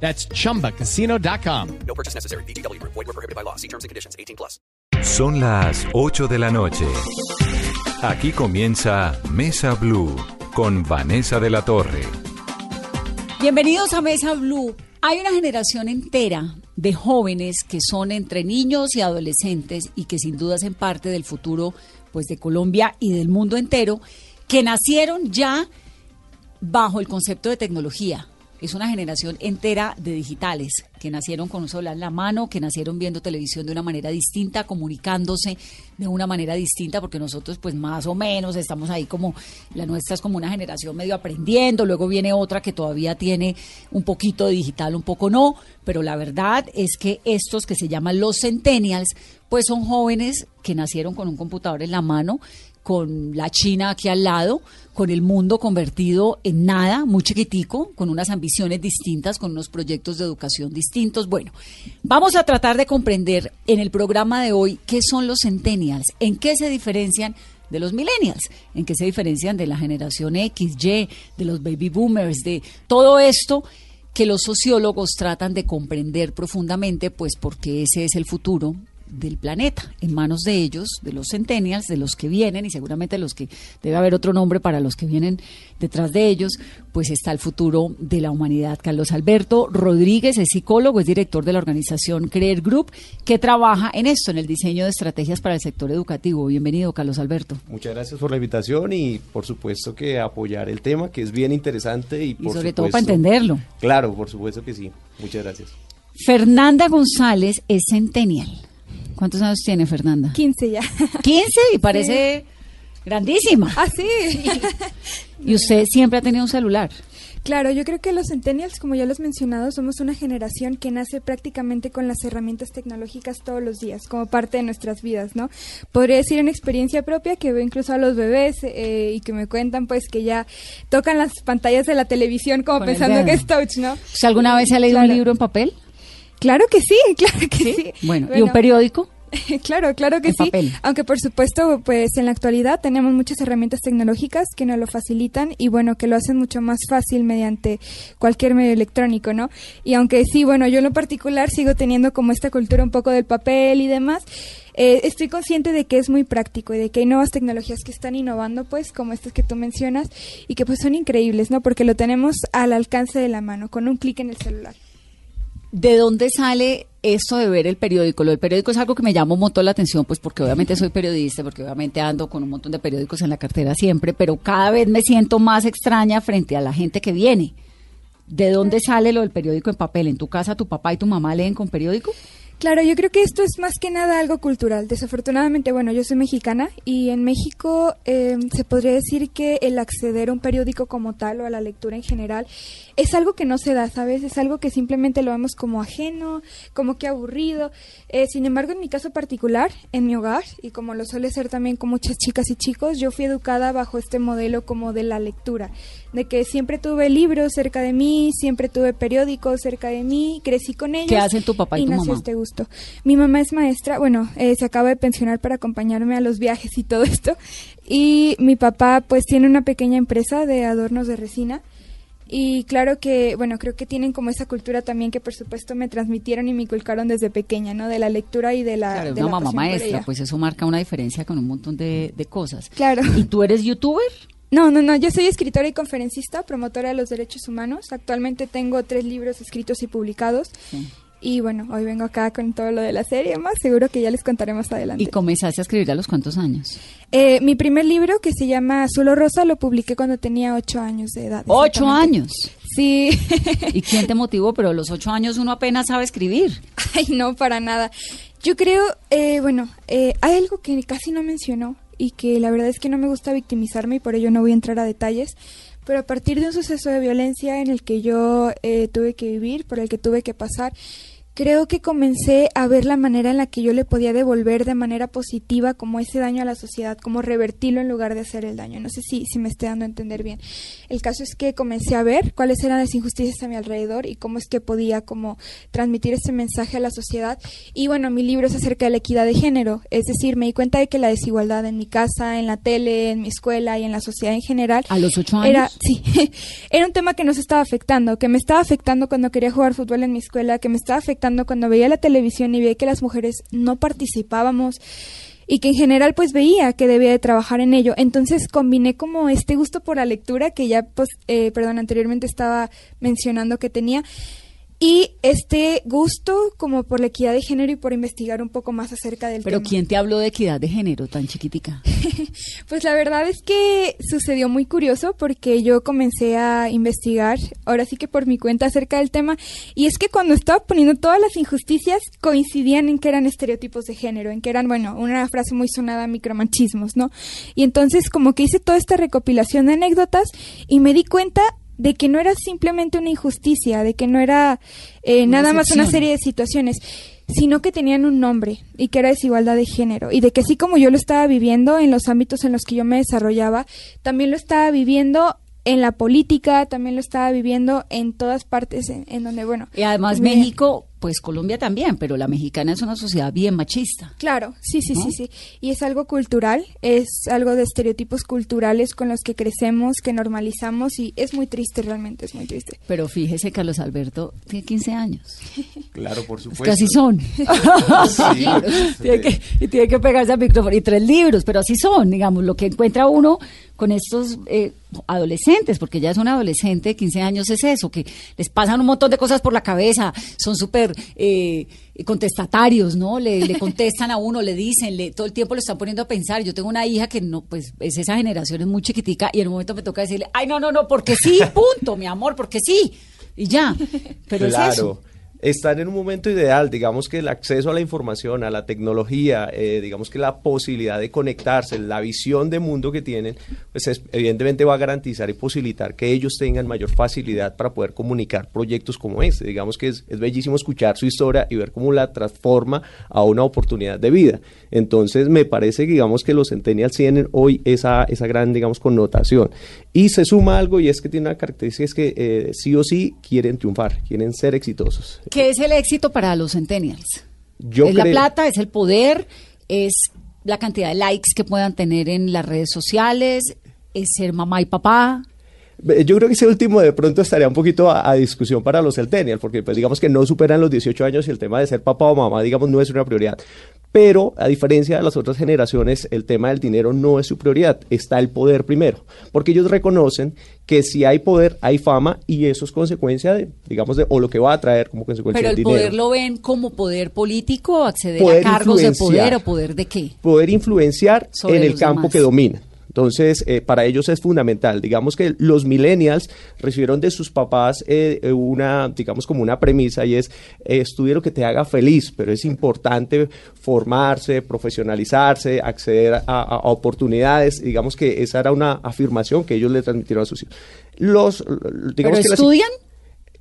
That's chumbacasino.com. No purchase necessary. BGW. Void were prohibited by law. See terms and conditions. 18 plus. Son las 8 de la noche. Aquí comienza Mesa Blue con Vanessa de la Torre. Bienvenidos a Mesa Blue. Hay una generación entera de jóvenes que son entre niños y adolescentes y que sin duda hacen parte del futuro pues de Colombia y del mundo entero, que nacieron ya bajo el concepto de tecnología. Es una generación entera de digitales que nacieron con un celular en la mano, que nacieron viendo televisión de una manera distinta, comunicándose de una manera distinta, porque nosotros pues más o menos estamos ahí como, la nuestra es como una generación medio aprendiendo, luego viene otra que todavía tiene un poquito de digital, un poco no, pero la verdad es que estos que se llaman los centennials, pues son jóvenes que nacieron con un computador en la mano, con la China aquí al lado, con el mundo convertido en nada, muy chiquitico, con unas ambiciones distintas, con unos proyectos de educación distintos. Bueno, vamos a tratar de comprender en el programa de hoy qué son los centennials, en qué se diferencian de los millennials, en qué se diferencian de la generación X, Y, de los baby boomers, de todo esto que los sociólogos tratan de comprender profundamente, pues porque ese es el futuro del planeta, en manos de ellos, de los centennials, de los que vienen y seguramente los que debe haber otro nombre para los que vienen detrás de ellos, pues está el futuro de la humanidad. Carlos Alberto Rodríguez es psicólogo, es director de la organización Creer Group, que trabaja en esto, en el diseño de estrategias para el sector educativo. Bienvenido, Carlos Alberto. Muchas gracias por la invitación y por supuesto que apoyar el tema, que es bien interesante y, por sobre todo supuesto- para entenderlo. Claro, por supuesto que sí. Muchas gracias. Fernanda González es centennial. ¿Cuántos años tiene Fernanda? 15 ya. 15 y parece grandísima. Ah, sí. Y usted siempre ha tenido un celular. Claro, yo creo que los centennials, como ya lo has mencionado, somos una generación que nace prácticamente con las herramientas tecnológicas todos los días, como parte de nuestras vidas, ¿no? Podría decir una experiencia propia que veo incluso a los bebés eh, y que me cuentan, pues, que ya tocan las pantallas de la televisión como Con pensando que es touch, ¿no? ¿Usted alguna vez ha leído Claro. un libro en papel? Claro que sí, claro que sí. Bueno, ¿y un periódico? claro, claro que sí. papel. Aunque por supuesto, pues en la actualidad tenemos muchas herramientas tecnológicas que nos lo facilitan y bueno, que lo hacen mucho más fácil mediante cualquier medio electrónico, ¿no? Y aunque sí, bueno, yo en lo particular sigo teniendo como esta cultura un poco del papel y demás, eh, estoy consciente de que es muy práctico y de que hay nuevas tecnologías que están innovando, pues, como estas que tú mencionas, y que pues son increíbles, ¿no? Porque lo tenemos al alcance de la mano, con un clic en el celular. ¿De dónde sale esto de ver el periódico? Lo del periódico es algo que me llama un montón la atención, pues porque obviamente soy periodista, porque obviamente ando con un montón de periódicos en la cartera siempre, pero cada vez me siento más extraña frente a la gente que viene. ¿De dónde sale lo del periódico en papel? ¿En tu casa tu papá y tu mamá leen con periódico? Claro, yo creo que esto es más que nada algo cultural. Desafortunadamente, bueno, yo soy mexicana y en México eh, se podría decir que el acceder a un periódico como tal o a la lectura en general es algo que no se da, ¿sabes? Es algo que simplemente lo vemos como ajeno, como que aburrido. Eh, sin embargo, en mi caso particular, en mi hogar, y como lo suele ser también con muchas chicas y chicos, yo fui educada bajo este modelo como de la lectura, de que siempre tuve libros cerca de mí, siempre tuve periódicos cerca de mí, crecí con ellos. ¿Qué hacen tu papá y tu nació mamá? este gusto. Mi mamá es maestra, bueno, eh, se acaba de pensionar para acompañarme a los viajes y todo esto. Y mi papá pues tiene una pequeña empresa de adornos de resina. Y claro que, bueno, creo que tienen como esa cultura también que por supuesto me transmitieron y me inculcaron desde pequeña, ¿no? De la lectura y de la... Claro, de una la mamá maestra, pues eso marca una diferencia con un montón de, de cosas. Claro. ¿Y tú eres youtuber? No, no, no, yo soy escritora y conferencista, promotora de los derechos humanos. Actualmente tengo tres libros escritos y publicados. Sí. Y bueno, hoy vengo acá con todo lo de la serie más, seguro que ya les contaré más adelante. ¿Y comenzaste a escribir a los cuántos años? Eh, mi primer libro, que se llama Azul o Rosa, lo publiqué cuando tenía ocho años de edad. ¡Ocho años! Sí. ¿Y quién te motivó? Pero a los ocho años uno apenas sabe escribir. Ay, no, para nada. Yo creo, eh, bueno, eh, hay algo que casi no mencionó y que la verdad es que no me gusta victimizarme y por ello no voy a entrar a detalles. Pero a partir de un suceso de violencia en el que yo eh, tuve que vivir, por el que tuve que pasar, creo que comencé a ver la manera en la que yo le podía devolver de manera positiva como ese daño a la sociedad, como revertirlo en lugar de hacer el daño. No sé si, si me estoy dando a entender bien. El caso es que comencé a ver cuáles eran las injusticias a mi alrededor y cómo es que podía como transmitir ese mensaje a la sociedad. Y bueno, mi libro es acerca de la equidad de género, es decir, me di cuenta de que la desigualdad en mi casa, en la tele, en mi escuela y en la sociedad en general ¿A los ocho años? era sí, era un tema que nos estaba afectando, que me estaba afectando cuando quería jugar fútbol en mi escuela, que me estaba afectando cuando veía la televisión y veía que las mujeres no participábamos y que en general pues veía que debía de trabajar en ello. Entonces combiné como este gusto por la lectura que ya pues, eh, perdón, anteriormente estaba mencionando que tenía y este gusto como por la equidad de género y por investigar un poco más acerca del Pero tema. ¿quién te habló de equidad de género tan chiquitica? Pues la verdad es que sucedió muy curioso porque yo comencé a investigar, ahora sí que por mi cuenta, acerca del tema, y es que cuando estaba poniendo todas las injusticias coincidían en que eran estereotipos de género, en que eran, bueno, una frase muy sonada, micromachismos, ¿no? Y entonces como que hice toda esta recopilación de anécdotas y me di cuenta de que no era simplemente una injusticia, de que no era eh, nada más una serie de situaciones, sino que tenían un nombre y que era desigualdad de género y de que así como yo lo estaba viviendo en los ámbitos en los que yo me desarrollaba, también lo estaba viviendo en la política, también lo estaba viviendo en todas partes en, en donde, bueno. Y además. México, pues Colombia también, pero la mexicana es una sociedad bien machista. Claro, sí, sí, ¿No? sí, sí. Y es algo cultural, es algo de estereotipos culturales con los que crecemos, que normalizamos y es muy triste, realmente es muy triste. Pero fíjese, Carlos Alberto tiene 15 años. Claro, por Es supuesto. que así son. Sí. tiene, que, y tiene que pegarse al micrófono. Y tres libros, pero así son, digamos, lo que encuentra uno con estos eh, adolescentes, porque ya es un adolescente de 15 años, es eso, que les pasan un montón de cosas por la cabeza, son súper eh, contestatarios, ¿no? Le, le contestan a uno, le dicen, le, todo el tiempo lo están poniendo a pensar. Yo tengo una hija que no, pues es esa generación, es muy chiquitica, y en un momento me toca decirle, ay, no, no, no, porque sí, punto, mi amor, porque sí, y ya. Pero claro. es eso. Están en un momento ideal, digamos que el acceso a la información, a la tecnología, eh, digamos que la posibilidad de conectarse, la visión de mundo que tienen, pues es- evidentemente va a garantizar y posibilitar que ellos tengan mayor facilidad para poder comunicar proyectos como este. Digamos que es, es bellísimo escuchar su historia y ver cómo la transforma a una oportunidad de vida. Entonces me parece que digamos que los centennials tienen hoy esa, esa gran, digamos, connotación. Y se suma algo y es que tiene una característica, es que eh, sí o sí quieren triunfar, quieren ser exitosos. ¿Qué es el éxito para los centennials? Yo es la plata, es el poder, es la cantidad de likes que puedan tener en las redes sociales, es ser mamá y papá. Yo creo que ese último de pronto estaría un poquito a, a discusión para los centennials, porque pues digamos que no superan los 18 años y el tema de ser papá o mamá, digamos, no es una prioridad. Pero a diferencia de las otras generaciones, el tema del dinero no es su prioridad, está el poder primero, porque ellos reconocen que si hay poder, hay fama y eso es consecuencia de, digamos, de, o lo que va a traer como consecuencia Pero el dinero. poder lo ven como poder político, acceder Poder a cargos de poder o poder de qué. poder influenciar Sobre en el campo demás. que dominan. Entonces, eh, para ellos es fundamental. Digamos que los millennials recibieron de sus papás eh, eh, una, digamos, como una premisa y es eh, estudia lo que te haga feliz, pero es importante formarse, profesionalizarse, acceder a, oportunidades. Digamos que esa era una afirmación que ellos le transmitieron a sus hijos. Los, ¿Pero digamos que las- estudian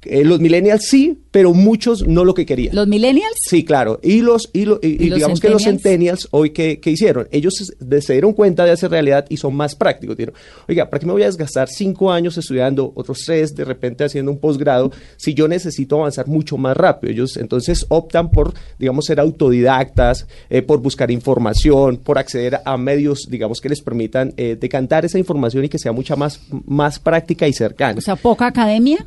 eh, los millennials sí, pero muchos no lo que querían. los millennials? Sí, claro. Y los y, lo- y- y ¿Y los digamos que los centennials? hoy que, que hicieron, ellos se, se dieron cuenta de hacer realidad y son más prácticos. Dijeron, oiga, ¿para qué me voy a desgastar cinco años estudiando, otros tres de repente haciendo un posgrado, si yo necesito avanzar mucho más rápido? Ellos entonces optan por, digamos, ser autodidactas, eh, por buscar información, por acceder a medios, digamos, que les permitan eh, decantar esa información y que sea mucha más, más práctica y cercana O sea, poca academia.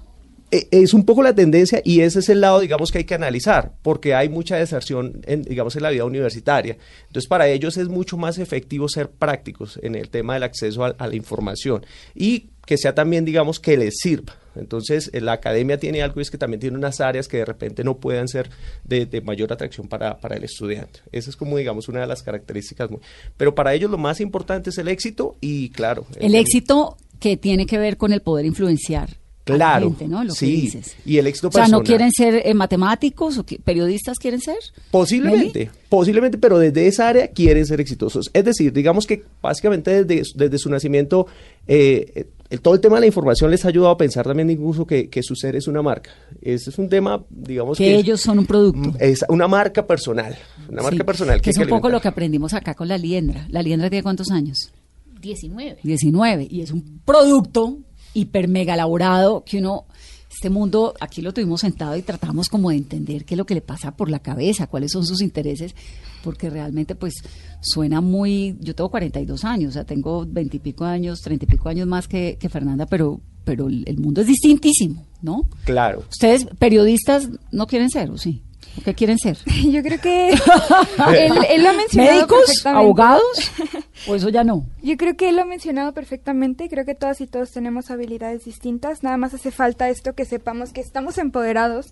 Eh, es un poco la tendencia y ese es el lado, digamos, que hay que analizar, porque hay mucha deserción, en, digamos, en la vida universitaria. Entonces, para ellos es mucho más efectivo ser prácticos en el tema del acceso a, a la información y que sea también, digamos, que les sirva. Entonces, eh, la academia tiene algo y es que también tiene unas áreas que de repente no puedan ser de, de mayor atracción para, para el estudiante. Esa es como, digamos, una de las características. muy- Pero para ellos lo más importante es el éxito y, claro. El éxito que tiene que ver con el poder influenciar. A la Claro, gente, ¿no? Lo que sí, dices. y el éxito O sea, ¿no personal. quieren ser eh, matemáticos o que- periodistas quieren ser? Posiblemente, posiblemente, pero desde esa área quieren ser exitosos. Es decir, digamos que básicamente desde, desde su nacimiento eh, el, todo el tema de la información les ha ayudado a pensar también incluso que, que su ser es una marca. Ese es un tema, digamos que, que ellos son un producto. es una marca personal, una marca Sí, personal. Que es un poco lo que aprendimos acá con la liendra. La liendra tiene cuántos años? 19. 19. Y es un producto hiper mega elaborado que uno, este mundo, aquí lo tuvimos sentado y tratamos como de entender qué es lo que le pasa por la cabeza, cuáles son sus intereses, porque realmente pues suena muy, yo tengo 42 años, o sea, tengo 20 y pico años, 30 y pico años más que, que Fernanda, pero, pero el mundo es distintísimo, ¿no? Claro. Ustedes, periodistas, no quieren ser, ¿o sí? ¿O qué quieren ser? Yo creo que él, él lo ha mencionado ¿Médicos? ¿Abogados? ¿O eso ya no? Yo creo que él lo ha mencionado perfectamente. Creo que todas y todos tenemos habilidades distintas. Nada más hace falta esto que sepamos que estamos empoderados,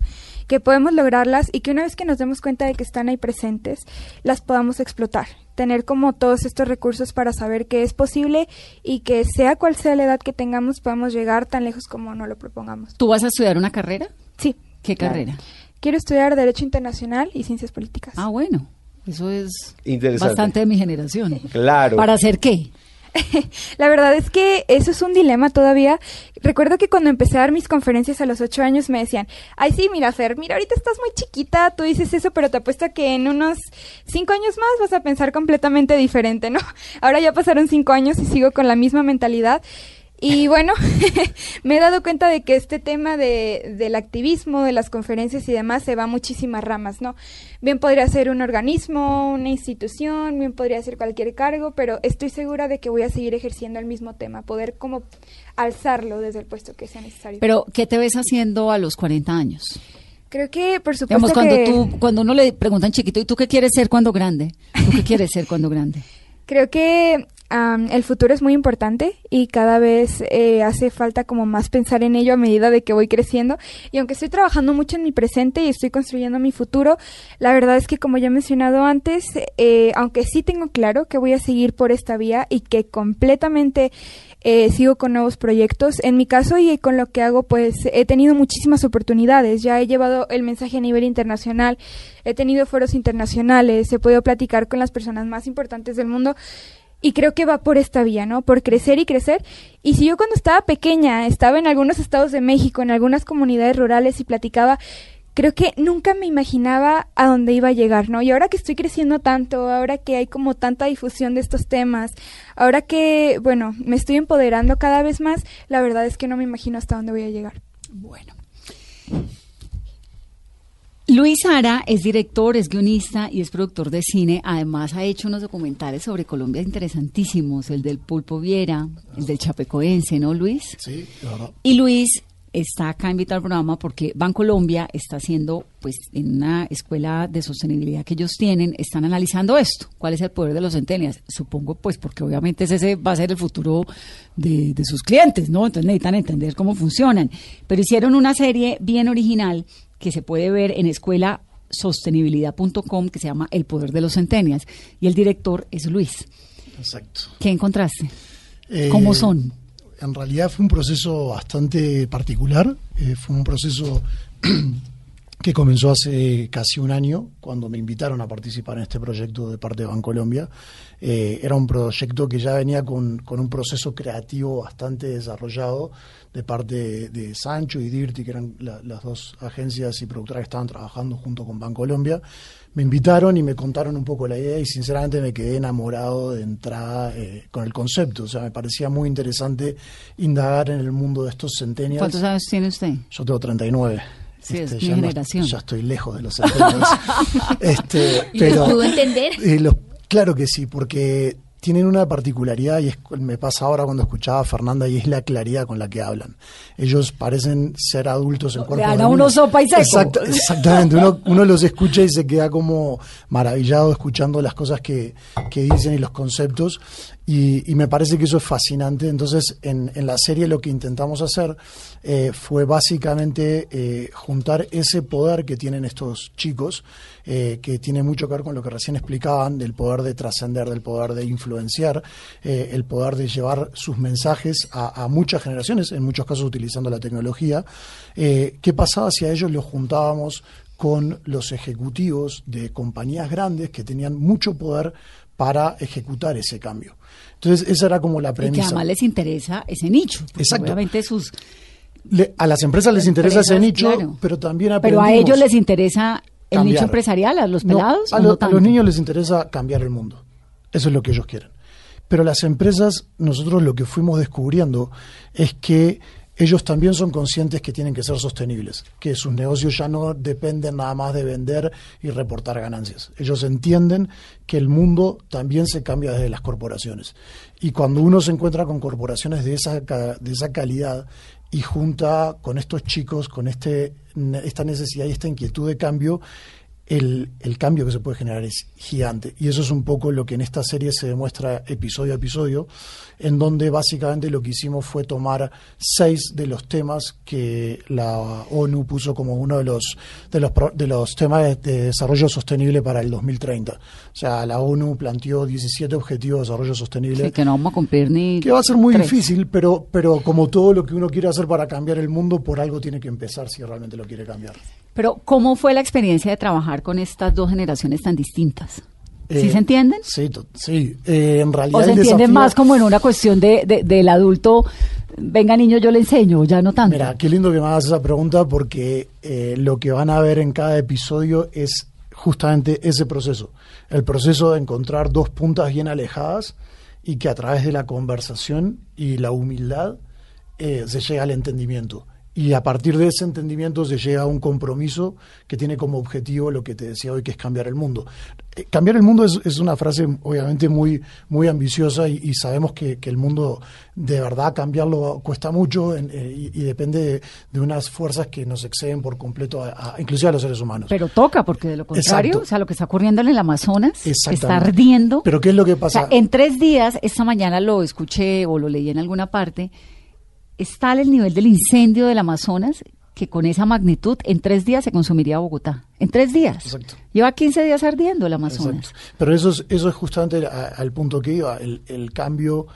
que podemos lograrlas y que una vez que nos demos cuenta de que están ahí presentes, las podamos explotar. Tener como todos estos recursos para saber que es posible y que sea cual sea la edad que tengamos, podemos llegar tan lejos como nos lo propongamos. ¿Tú vas a estudiar una carrera? Sí. ¿Qué claro. carrera? Quiero estudiar Derecho Internacional y Ciencias Políticas. Ah, bueno, eso es Interesante. bastante de mi generación. Claro. ¿Para hacer qué? La verdad es que eso es un dilema todavía. Recuerdo que cuando empecé a dar mis conferencias a los ocho años me decían, ay sí, mira Fer, mira ahorita estás muy chiquita, tú dices eso, pero te apuesto que en unos cinco años más vas a pensar completamente diferente, ¿no? Ahora ya pasaron cinco años y sigo con la misma mentalidad. Y bueno, me he dado cuenta de que este tema de, del activismo, de las conferencias y demás se va a muchísimas ramas, ¿no? Bien podría ser un organismo, una institución, bien podría ser cualquier cargo, pero estoy segura de que voy a seguir ejerciendo el mismo tema, poder como alzarlo desde el puesto que sea necesario. Pero, ¿qué te ves haciendo a los 40 años? Creo que, por supuesto Digamos, cuando, que... tú, cuando uno le preguntan chiquito, ¿y tú qué quieres ser cuando grande? ¿Tú qué quieres ser cuando grande? Creo que am, el futuro es muy importante y cada vez eh, hace falta como más pensar en ello a medida de que voy creciendo. Y aunque estoy trabajando mucho en mi presente y estoy construyendo mi futuro, la verdad es que como ya he mencionado antes, eh, aunque sí tengo claro que voy a seguir por esta vía y que completamente eh, sigo con nuevos proyectos. En mi caso y con lo que hago, pues he tenido muchísimas oportunidades. Ya he llevado el mensaje a nivel internacional, he tenido foros internacionales, he podido platicar con las personas más importantes del mundo. Y creo que va por esta vía, ¿no? Por crecer y crecer. Y si yo cuando estaba pequeña estaba en algunos estados de México, en algunas comunidades rurales y platicaba, creo que nunca me imaginaba a dónde iba a llegar, ¿no? Y ahora que estoy creciendo tanto, ahora que hay como tanta difusión de estos temas, ahora que, bueno, me estoy empoderando cada vez más, la verdad es que no me imagino hasta dónde voy a llegar. Bueno. Luis Ara es director, es guionista y es productor de cine. Además ha hecho unos documentales sobre Colombia interesantísimos, el del Pulpo Viera, el del Chapecoense, ¿no, Luis? Sí, verdad. Y Luis está acá invitado al programa porque Bancolombia está haciendo, pues, en una escuela de sostenibilidad que ellos tienen, están analizando esto. ¿Cuál es el poder de los centenias? Supongo, pues, porque obviamente ese- ese va a ser el futuro de, de sus clientes, ¿no? Entonces necesitan entender cómo funcionan. Pero hicieron una serie bien original que se puede ver en escuelasostenibilidad.com que se llama El poder de los centenias. Y el director es Luis. Exacto. ¿Qué encontraste? Eh, ¿Cómo son? En realidad fue un proceso bastante particular. eh, fue un proceso que comenzó hace casi un año, cuando me invitaron a participar en este proyecto de parte de Bancolombia. Eh, era un proyecto que ya venía con, con un proceso creativo bastante desarrollado de parte de, de Sancho y Dirty, que eran la- las dos agencias y productoras que estaban trabajando junto con Bancolombia. Me invitaron y me contaron un poco la idea y sinceramente me quedé enamorado de entrada eh, con el concepto. O sea, me parecía muy interesante indagar en el mundo de estos centenials. ¿Cuántos años tiene usted? Yo tengo 39. Sí, es mi ya no- generación. ya estoy lejos de los centenials. este, ¿Y pero, los pudo entender? eh, los- claro que sí, porque tienen una particularidad y es, me pasa ahora cuando escuchaba a Fernanda y es la claridad con la que hablan. Ellos parecen ser adultos en cuerpo de uno sopa y seco. Exacto, exactamente. Uno, uno los escucha y se queda como maravillado escuchando las cosas que, que dicen y los conceptos. Y, y me parece que eso es fascinante. Entonces, en, en la serie lo que intentamos hacer eh, fue básicamente eh, juntar ese poder que tienen estos chicos, eh, que tiene mucho que ver con lo que recién explicaban, del poder de trascender, del poder de influenciar, eh, el poder de llevar sus mensajes a, a muchas generaciones, en muchos casos utilizando la tecnología. Eh, ¿Qué pasaba si a ellos los juntábamos con los ejecutivos de compañías grandes que tenían mucho poder para ejecutar ese cambio. Entonces, esa era como la Y que premisa. además les interesa ese nicho. Exacto. Obviamente sus... Le- a las empresas les interesa ese nicho, claro. pero también Pero a aprendimos ellos les interesa el cambiar. nicho empresarial, a los No, pelados. a, o lo- no a los niños les interesa cambiar el mundo. Eso es lo que ellos quieren. Pero las empresas, nosotros lo que fuimos descubriendo es que ellos también son conscientes que tienen que ser sostenibles, que sus negocios ya no dependen nada más de vender y reportar ganancias. Ellos entienden que el mundo también se cambia desde las corporaciones. Y cuando uno se encuentra con corporaciones de esa, de esa calidad y junta con estos chicos, con este, esta necesidad y esta inquietud de cambio, el, el cambio que se puede generar es gigante. Y eso es un poco lo que en esta serie se demuestra episodio a episodio, en donde básicamente lo que hicimos fue tomar seis de los temas que la ONU puso como uno de los, de los, de los temas de, de desarrollo sostenible para el 2030. O sea, la ONU planteó 17 objetivos de desarrollo sostenible Sí, que no vamos a cumplir ni... que va a ser muy tres. difícil, pero, pero como todo lo que uno quiere hacer para cambiar el mundo, por algo tiene que empezar si realmente lo quiere cambiar. Pero, ¿cómo fue la experiencia de trabajar con estas dos generaciones tan distintas? ¿Sí Eh, se entienden? Sí, sí. Eh, en realidad ¿O se entienden desafío- más como en una cuestión de, de- del adulto, venga niño, yo le enseño, ya no tanto? Mira, qué lindo que me hagas esa pregunta porque eh, lo que van a ver en cada episodio es justamente ese proceso. El proceso de encontrar dos puntas bien alejadas y que a través de la conversación y la humildad eh, se llega al entendimiento. Y a partir de ese entendimiento se llega a un compromiso que tiene como objetivo lo que te decía hoy, que es cambiar el mundo. Eh, cambiar el mundo es, es una frase obviamente muy, muy ambiciosa y, y sabemos que, que el mundo de verdad cambiarlo cuesta mucho en- eh, y, y depende de, de unas fuerzas que nos exceden por completo, a- a- inclusive a los seres humanos. Pero toca, porque de lo contrario, Exacto. o sea, lo que está ocurriendo en el Amazonas, está ardiendo. Pero ¿qué es lo que O pasa? sea, en tres días, esta mañana lo escuché o lo leí en alguna parte, está el nivel del incendio del Amazonas que con esa magnitud en tres días se consumiría Bogotá. En tres días. Exacto. Lleva 15 días ardiendo el Amazonas. Exacto. Pero eso es, eso es justamente al punto que iba. El, el cambio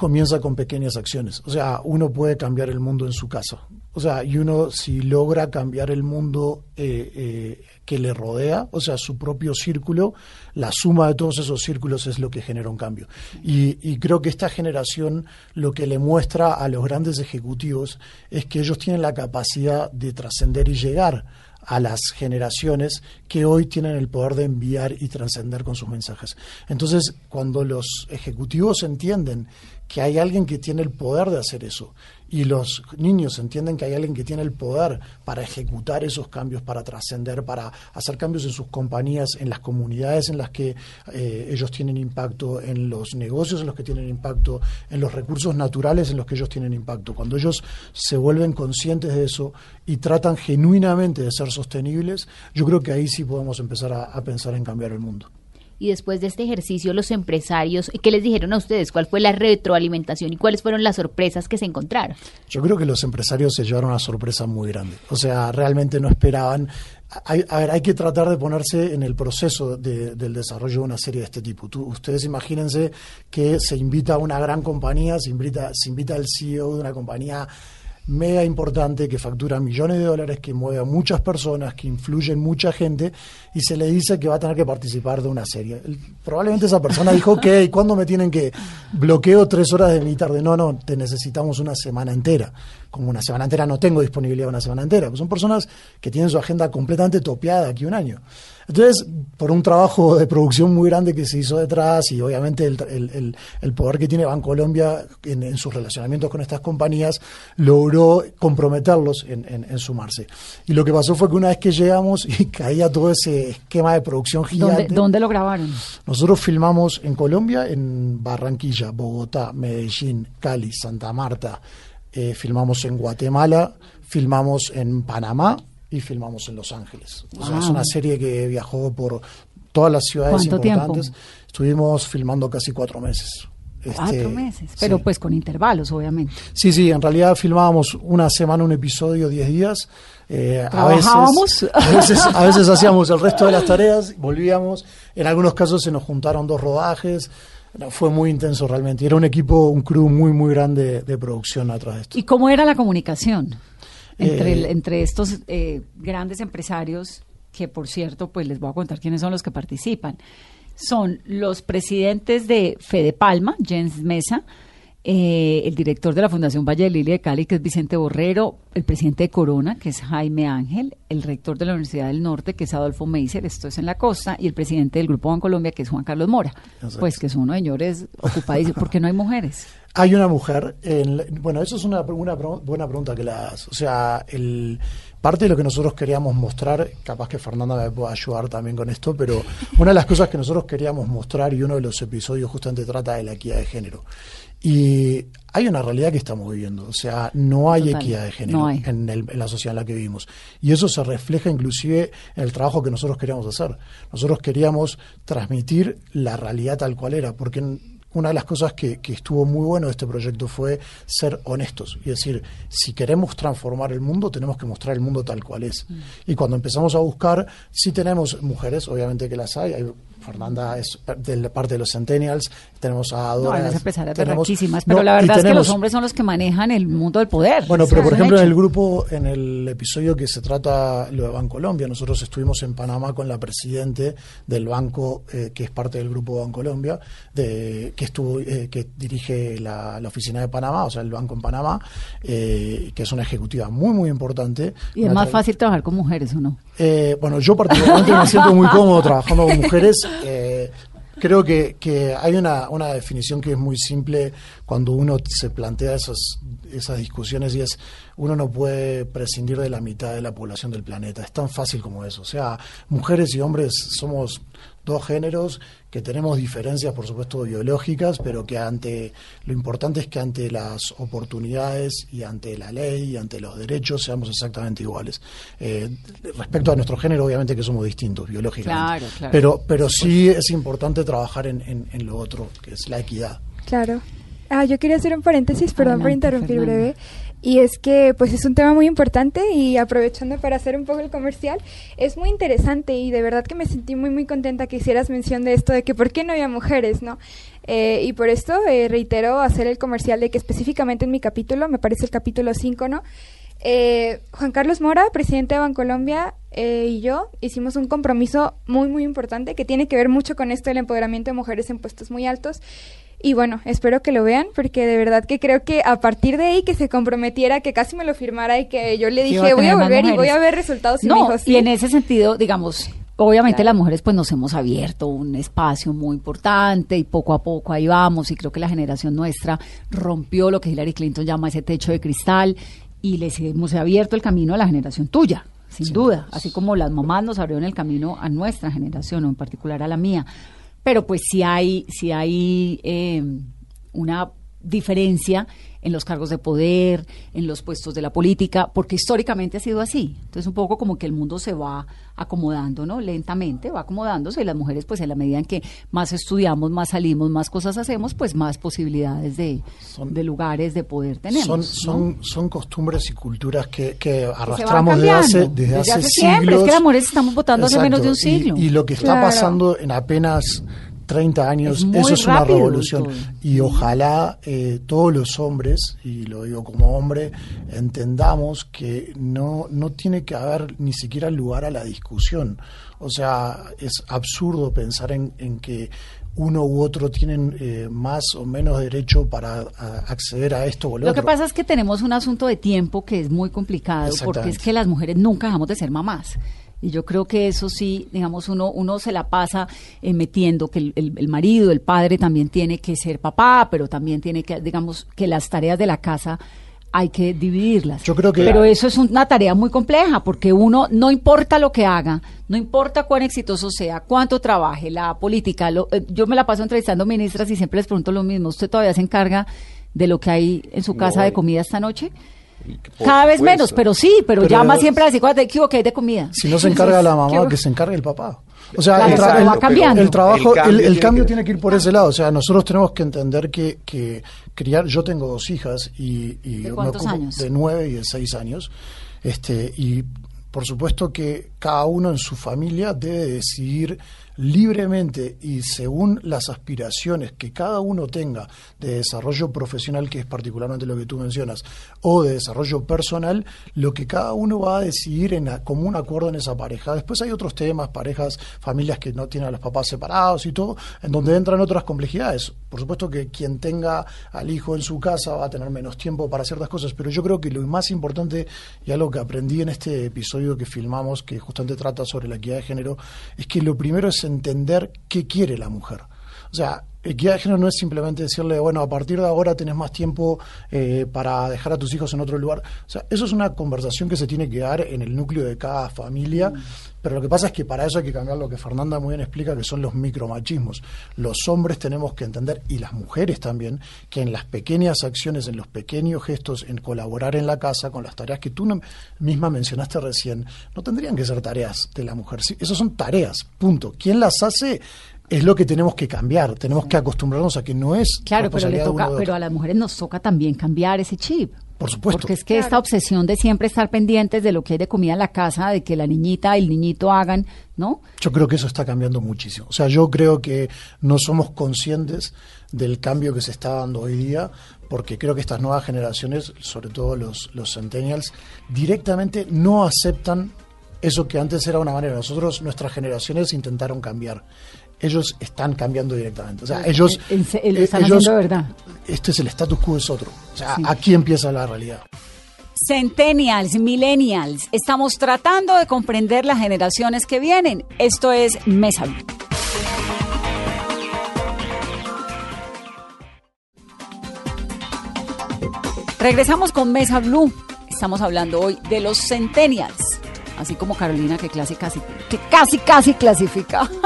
comienza con pequeñas acciones. O sea, uno puede cambiar el mundo en su casa. O sea, y uno si logra cambiar el mundo eh, eh, que le rodea, o sea, su propio círculo, la suma de todos esos círculos es lo que genera un cambio. Y, y creo que esta generación lo que le muestra a los grandes ejecutivos es que ellos tienen la capacidad de trascender y llegar a las generaciones que hoy tienen el poder de enviar y trascender con sus mensajes. Entonces, cuando los ejecutivos entienden que hay alguien que tiene el poder de hacer eso y los niños entienden que hay alguien que tiene el poder para ejecutar esos cambios, para trascender, para hacer cambios en sus compañías, en las comunidades en las que eh, ellos tienen impacto, en los negocios en los que tienen impacto, en los recursos naturales en los que ellos tienen impacto. Cuando ellos se vuelven conscientes de eso y tratan genuinamente de ser sostenibles, yo creo que ahí sí podemos empezar a, a pensar en cambiar el mundo. Y después de este ejercicio, los empresarios, ¿qué les dijeron a ustedes? ¿Cuál fue la retroalimentación y cuáles fueron las sorpresas que se encontraron? Yo creo que los empresarios se llevaron una sorpresa muy grande. O sea, realmente no esperaban. Hay, a ver, hay que tratar de ponerse en el proceso de- del desarrollo de una serie de este tipo. Tú- ustedes imagínense que se invita a una gran compañía, se invita, se invita al CEO de una compañía mega importante que factura millones de dólares, que mueve a muchas personas, que influye en mucha gente, y se le dice que va a tener que participar de una serie. Probablemente esa persona dijo, ok, ¿cuándo me tienen que bloqueo tres horas de mi tarde? No, no, te necesitamos una semana entera. Como una semana entera no tengo disponibilidad una semana entera. Pues son personas que tienen su agenda completamente topeada aquí un año. Entonces, por un trabajo de producción muy grande que se hizo detrás y obviamente el, el- el- el poder que tiene Bancolombia en, en sus relacionamientos con estas compañías, logró comprometerlos en, en- en sumarse. Y lo que pasó fue que una vez que llegamos y caía todo ese esquema de producción gigante, ¿Dónde, dónde lo grabaron? nosotros filmamos en Colombia, en Barranquilla, Bogotá, Medellín, Cali, Santa Marta, eh, filmamos en Guatemala, filmamos en Panamá y filmamos en Los Ángeles. O sea, es una serie que viajó por todas las ciudades ¿Cuánto importantes. tiempo? Estuvimos filmando casi cuatro meses. Cuatro Este, meses. Pero sí. pues con intervalos, obviamente. Sí, sí, en realidad filmábamos una semana un episodio, diez días. Eh, a veces, a veces, a veces hacíamos el resto de las tareas, volvíamos. En algunos casos se nos juntaron dos rodajes. No, fue muy intenso realmente. Era un equipo, un crew muy, muy grande de producción atrás de esto. ¿Y cómo era la comunicación entre, el- Eh, entre estos eh, grandes empresarios que por cierto, pues les voy a contar quiénes son los que participan. Son los presidentes de Fede Palma, Jens Mesa, eh, el director de la Fundación Valle de Lilia de Cali, que es Vicente Borrero, el presidente de Corona, que es Jaime Ángel, el rector de la Universidad del Norte, que es Adolfo Meiser, esto es en la costa, y el presidente del Grupo Bancolombia, que es Juan Carlos Mora. Pues que son unos señores ocupadísimos, porque no hay mujeres. Hay una mujer, en, bueno, eso es una, una pro- buena pregunta que la das. O sea, el, parte de lo que nosotros queríamos mostrar, capaz que Fernanda me pueda ayudar también con esto, pero una de las cosas que nosotros queríamos mostrar y uno de los episodios justamente trata de la equidad de género. Y hay una realidad que estamos viviendo, o sea, no hay Total, equidad de género no en, el- en la sociedad en la que vivimos. Y eso se refleja inclusive en el trabajo que nosotros queríamos hacer. Nosotros queríamos transmitir la realidad tal cual era, porque una de las cosas que, que estuvo muy bueno de este proyecto fue ser honestos. Y decir, si queremos transformar el mundo, tenemos que mostrar el mundo tal cual es. Y cuando empezamos a buscar, sí tenemos mujeres, obviamente que las hay, hay Fernanda es de la parte de los Centennials, tenemos a No, Dora. hay unas empresarias tenemos- no, pero la verdad es que los hombres son los que manejan el mundo del poder. bueno, pero por ejemplo en el grupo, en el episodio que se trata lo de Bancolombia, nosotros estuvimos en Panamá con la presidente del banco eh, que es parte del grupo Bancolombia, de, que estuvo, eh, que dirige la, la oficina de Panamá, o sea el banco en Panamá, eh, que es una ejecutiva muy muy importante. Y es más fácil trabajar con mujeres, ¿o no? bueno, yo particularmente me siento muy cómodo trabajando con mujeres. Creo que, que hay una, una definición que es muy simple cuando uno se plantea esas, esas discusiones y es uno no puede prescindir de la mitad de la población del planeta. Es tan fácil como eso. O sea, mujeres y hombres somos dos géneros que tenemos diferencias, por supuesto, biológicas, pero que ante lo importante es que ante las oportunidades y ante la ley y ante los derechos seamos exactamente iguales. Eh, respecto a nuestro género, obviamente que somos distintos biológicamente, Claro, claro. pero pero sí es importante trabajar en, en- en lo otro, que es la equidad. Claro. Ah, yo quería hacer un paréntesis, perdón por Adelante, interrumpir Fernanda. breve. Y es que pues es un tema muy importante y aprovechando para hacer un poco el comercial, es muy interesante y de verdad que me sentí muy muy contenta que hicieras mención de esto de que por qué no había mujeres, ¿no? Eh, y por esto eh, reitero hacer el comercial de que específicamente en mi capítulo, me parece el capítulo 5, ¿no? Eh, Juan Carlos Mora, presidente de Bancolombia, eh, y yo hicimos un compromiso muy, muy importante que tiene que ver mucho con esto del empoderamiento de mujeres en puestos muy altos. Y bueno, espero que lo vean porque de verdad que creo que a partir de ahí que se comprometiera, que casi me lo firmara y que yo le dije a voy a volver y voy mujeres". a ver resultados y no, me dijo sí. y en ese sentido, digamos, obviamente Claro. las mujeres pues nos hemos abierto un espacio muy importante y poco a poco ahí vamos y creo que la generación nuestra rompió lo que Hillary Clinton llama ese techo de cristal y les hemos abierto el camino a la generación tuya, sin duda, así como las mamás nos abrieron el camino a nuestra generación, o en particular a la mía. Pero pues sí hay, sí hay eh, una diferencia en los cargos de poder, en los puestos de la política, porque históricamente ha sido así. Entonces un poco como que el mundo se va acomodando, ¿no? Lentamente va acomodándose y las mujeres pues en la medida en que más estudiamos, más salimos, más cosas hacemos, pues más posibilidades de, Son- de lugares de poder tenemos. Son, ¿no? son, son costumbres y culturas que, arrastramos desde hace, cambiando, desde hace siglos. Es que las mujeres estamos votando hace menos de un. Y- siglo. Y, lo que está Claro. pasando en apenas 30 años, Es eso es una revolución. Y ojalá eh, todos los hombres, y lo digo como hombre, entendamos que no, no tiene que haber ni siquiera lugar a la discusión. O sea, es absurdo pensar en, en que uno u otro tienen eh, más o menos derecho para a- acceder a esto o lo, Lo que pasa es que tenemos un asunto de tiempo que es muy complicado porque es que las mujeres nunca dejamos de ser mamás. Y yo creo que eso sí, digamos, uno, uno se la pasa eh, metiendo que el, el- el marido, el padre también tiene que ser papá, pero también tiene que, digamos, que las tareas de la casa hay que dividirlas. Yo creo que- Pero eso es una tarea muy compleja porque uno, no importa lo que haga, no importa cuán exitoso sea, cuánto trabaje, la política, lo- eh, yo me la paso entrevistando ministras y siempre les pregunto lo mismo, ¿usted todavía se encarga de lo que hay en su casa No, de comida esta noche? Cada vez supuesto, menos, pero sí, pero, Pero- llama siempre a decir, "Cuándo- ¿qué hubo que hay de comida? Si no se encarga la mamá, ¿Qué- que se encargue el papá. O sea, Claro, el, tra- el- va cambiando. el trabajo, El el, cambio el tiene cambio que- tiene que ir por ese lado. O sea, nosotros tenemos que entender que, que criar. Yo tengo dos hijas y, y ¿De me cuántos ocupo años? de nueve y de seis años. Este y por supuesto que cada uno en su familia debe decidir libremente y según las aspiraciones que cada uno tenga de desarrollo profesional, que es particularmente lo que tú mencionas, o de desarrollo personal, lo que cada uno va a decidir en a- común acuerdo en esa pareja. Después hay otros temas, parejas, familias que no tienen a los papás separados y todo, en donde entran otras complejidades. Por supuesto que quien tenga al hijo en su casa va a tener menos tiempo para ciertas cosas, pero yo creo que lo más importante y algo que aprendí en este episodio que filmamos, que justamente trata sobre la equidad de género, es que lo primero es entender qué quiere la mujer. O sea, equidad de género no es simplemente decirle, bueno, a partir de ahora tenés más tiempo eh, para dejar a tus hijos en otro lugar. O sea, eso es una conversación que se tiene que dar en el núcleo de cada familia. Pero lo que pasa es que para eso hay que cambiar lo que Fernanda muy bien explica, que son los micromachismos. Los hombres tenemos que entender, y las mujeres también, que en las pequeñas acciones, en los pequeños gestos, en colaborar en la casa con las tareas que tú no- misma mencionaste recién, no tendrían que ser tareas de la mujer. Sí, esas son tareas, punto. ¿Quién las hace? Es lo que tenemos que cambiar. Tenemos que acostumbrarnos a que no es Claro, pero le toca, pero a las mujeres nos toca también cambiar ese chip. Por supuesto. Porque es que esta obsesión de siempre estar pendientes de lo que hay de comida en la casa, de que la niñita y el niñito hagan, ¿no? Yo creo que eso está cambiando muchísimo. O sea, yo creo que no somos conscientes del cambio que se está dando hoy día, porque creo que estas nuevas generaciones, sobre todo los, los centennials, directamente no aceptan eso que antes era una manera. Nosotros, nuestras generaciones intentaron cambiar. Ellos están cambiando directamente. O sea, ellos... En se- lo eh, están ellos- verdad. Este es el status quo, es otro. O sea, Sí. aquí empieza la realidad. Centennials, millennials, estamos tratando de comprender las generaciones que vienen. Esto es Mesa Blue. Regresamos con Mesa Blue. Estamos hablando hoy de los centennials, así como Carolina que casi casi que casi casi clasifica.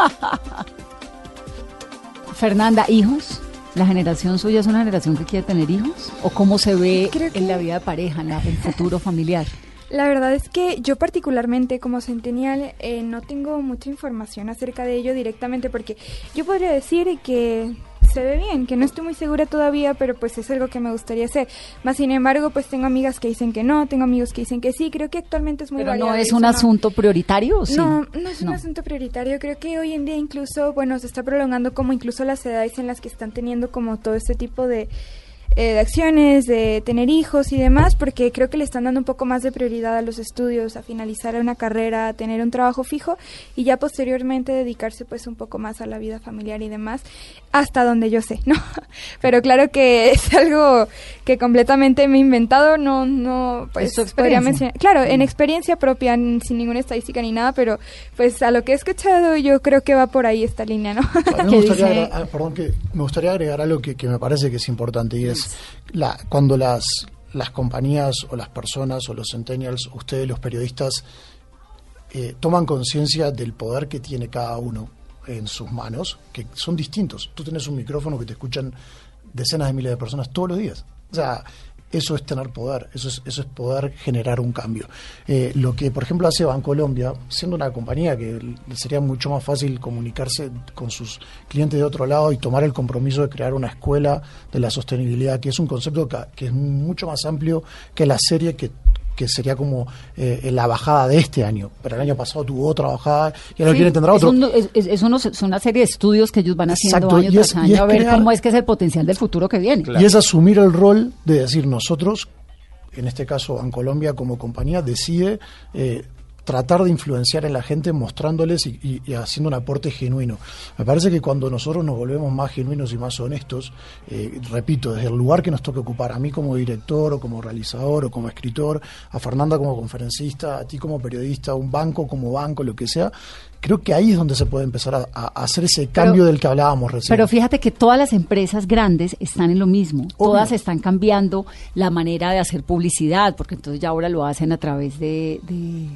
Fernanda, hijos. ¿La generación suya es una generación que quiere tener hijos? ¿O cómo se ve Creo que- en la vida de pareja, en la- el futuro familiar? La verdad es que yo particularmente como centennial eh, no tengo mucha información acerca de ello directamente porque yo podría decir que se ve bien, que no estoy muy segura todavía, pero pues es algo que me gustaría hacer. Más sin embargo, pues tengo amigas que dicen que no, tengo amigos que dicen que sí, creo que actualmente es muy Pero no es un asunto prioritario. No, no es un asunto prioritario. Creo que hoy en día incluso, bueno, se está prolongando como incluso las edades en las que están teniendo como todo este tipo de, eh, de acciones, de tener hijos y demás, porque creo que le están dando un poco más de prioridad a los estudios, a finalizar una carrera, a tener un trabajo fijo y ya posteriormente dedicarse pues un poco más a la vida familiar y demás, hasta donde yo sé, ¿no? Pero claro que es algo que completamente me he inventado, no, no, pues podría mencionar, claro, en experiencia propia, sin ninguna estadística ni nada, pero pues a lo que he escuchado yo creo que va por ahí esta línea, ¿no? A mí que me gustaría, agregar, ah, perdón, que me gustaría agregar algo que, que me parece que es importante y es la, cuando las, las compañías o las personas o los centennials, ustedes los periodistas, eh, toman conciencia del poder que tiene cada uno en sus manos, que son distintos. Tú tienes un micrófono que te escuchan decenas de miles de personas todos los días. O sea, eso es tener poder, eso es, eso es poder generar un cambio. Eh, lo que, por ejemplo, hace Bancolombia, siendo una compañía que sería mucho más fácil comunicarse con sus clientes de otro lado y tomar el compromiso de crear una escuela de la sostenibilidad, que es un concepto que, que es mucho más amplio que la serie que que sería como eh, la bajada de este año, pero el año pasado tuvo otra bajada y ahora Sí, quieren tendrá es otro. un- es, es- es unos- es una serie de estudios que ellos van haciendo Exacto, año y es- tras año a ver crear- cómo es que es el potencial del futuro que viene. Y es asumir el rol de decir nosotros, en este caso en Colombia como compañía, decide eh, tratar de influenciar en la gente mostrándoles y, y- y haciendo un aporte genuino. Me parece que cuando nosotros nos volvemos más genuinos y más honestos, eh, repito, desde el lugar que nos toque ocupar, a mí como director o como realizador o como escritor, a Fernanda como conferencista, a ti como periodista, a un banco como banco, lo que sea, creo que ahí es donde se puede empezar a, a hacer ese cambio del que hablábamos recién. Pero fíjate que todas las empresas grandes están en lo mismo. Obvio. Todas están cambiando la manera de hacer publicidad, porque entonces ya ahora lo hacen a través de, de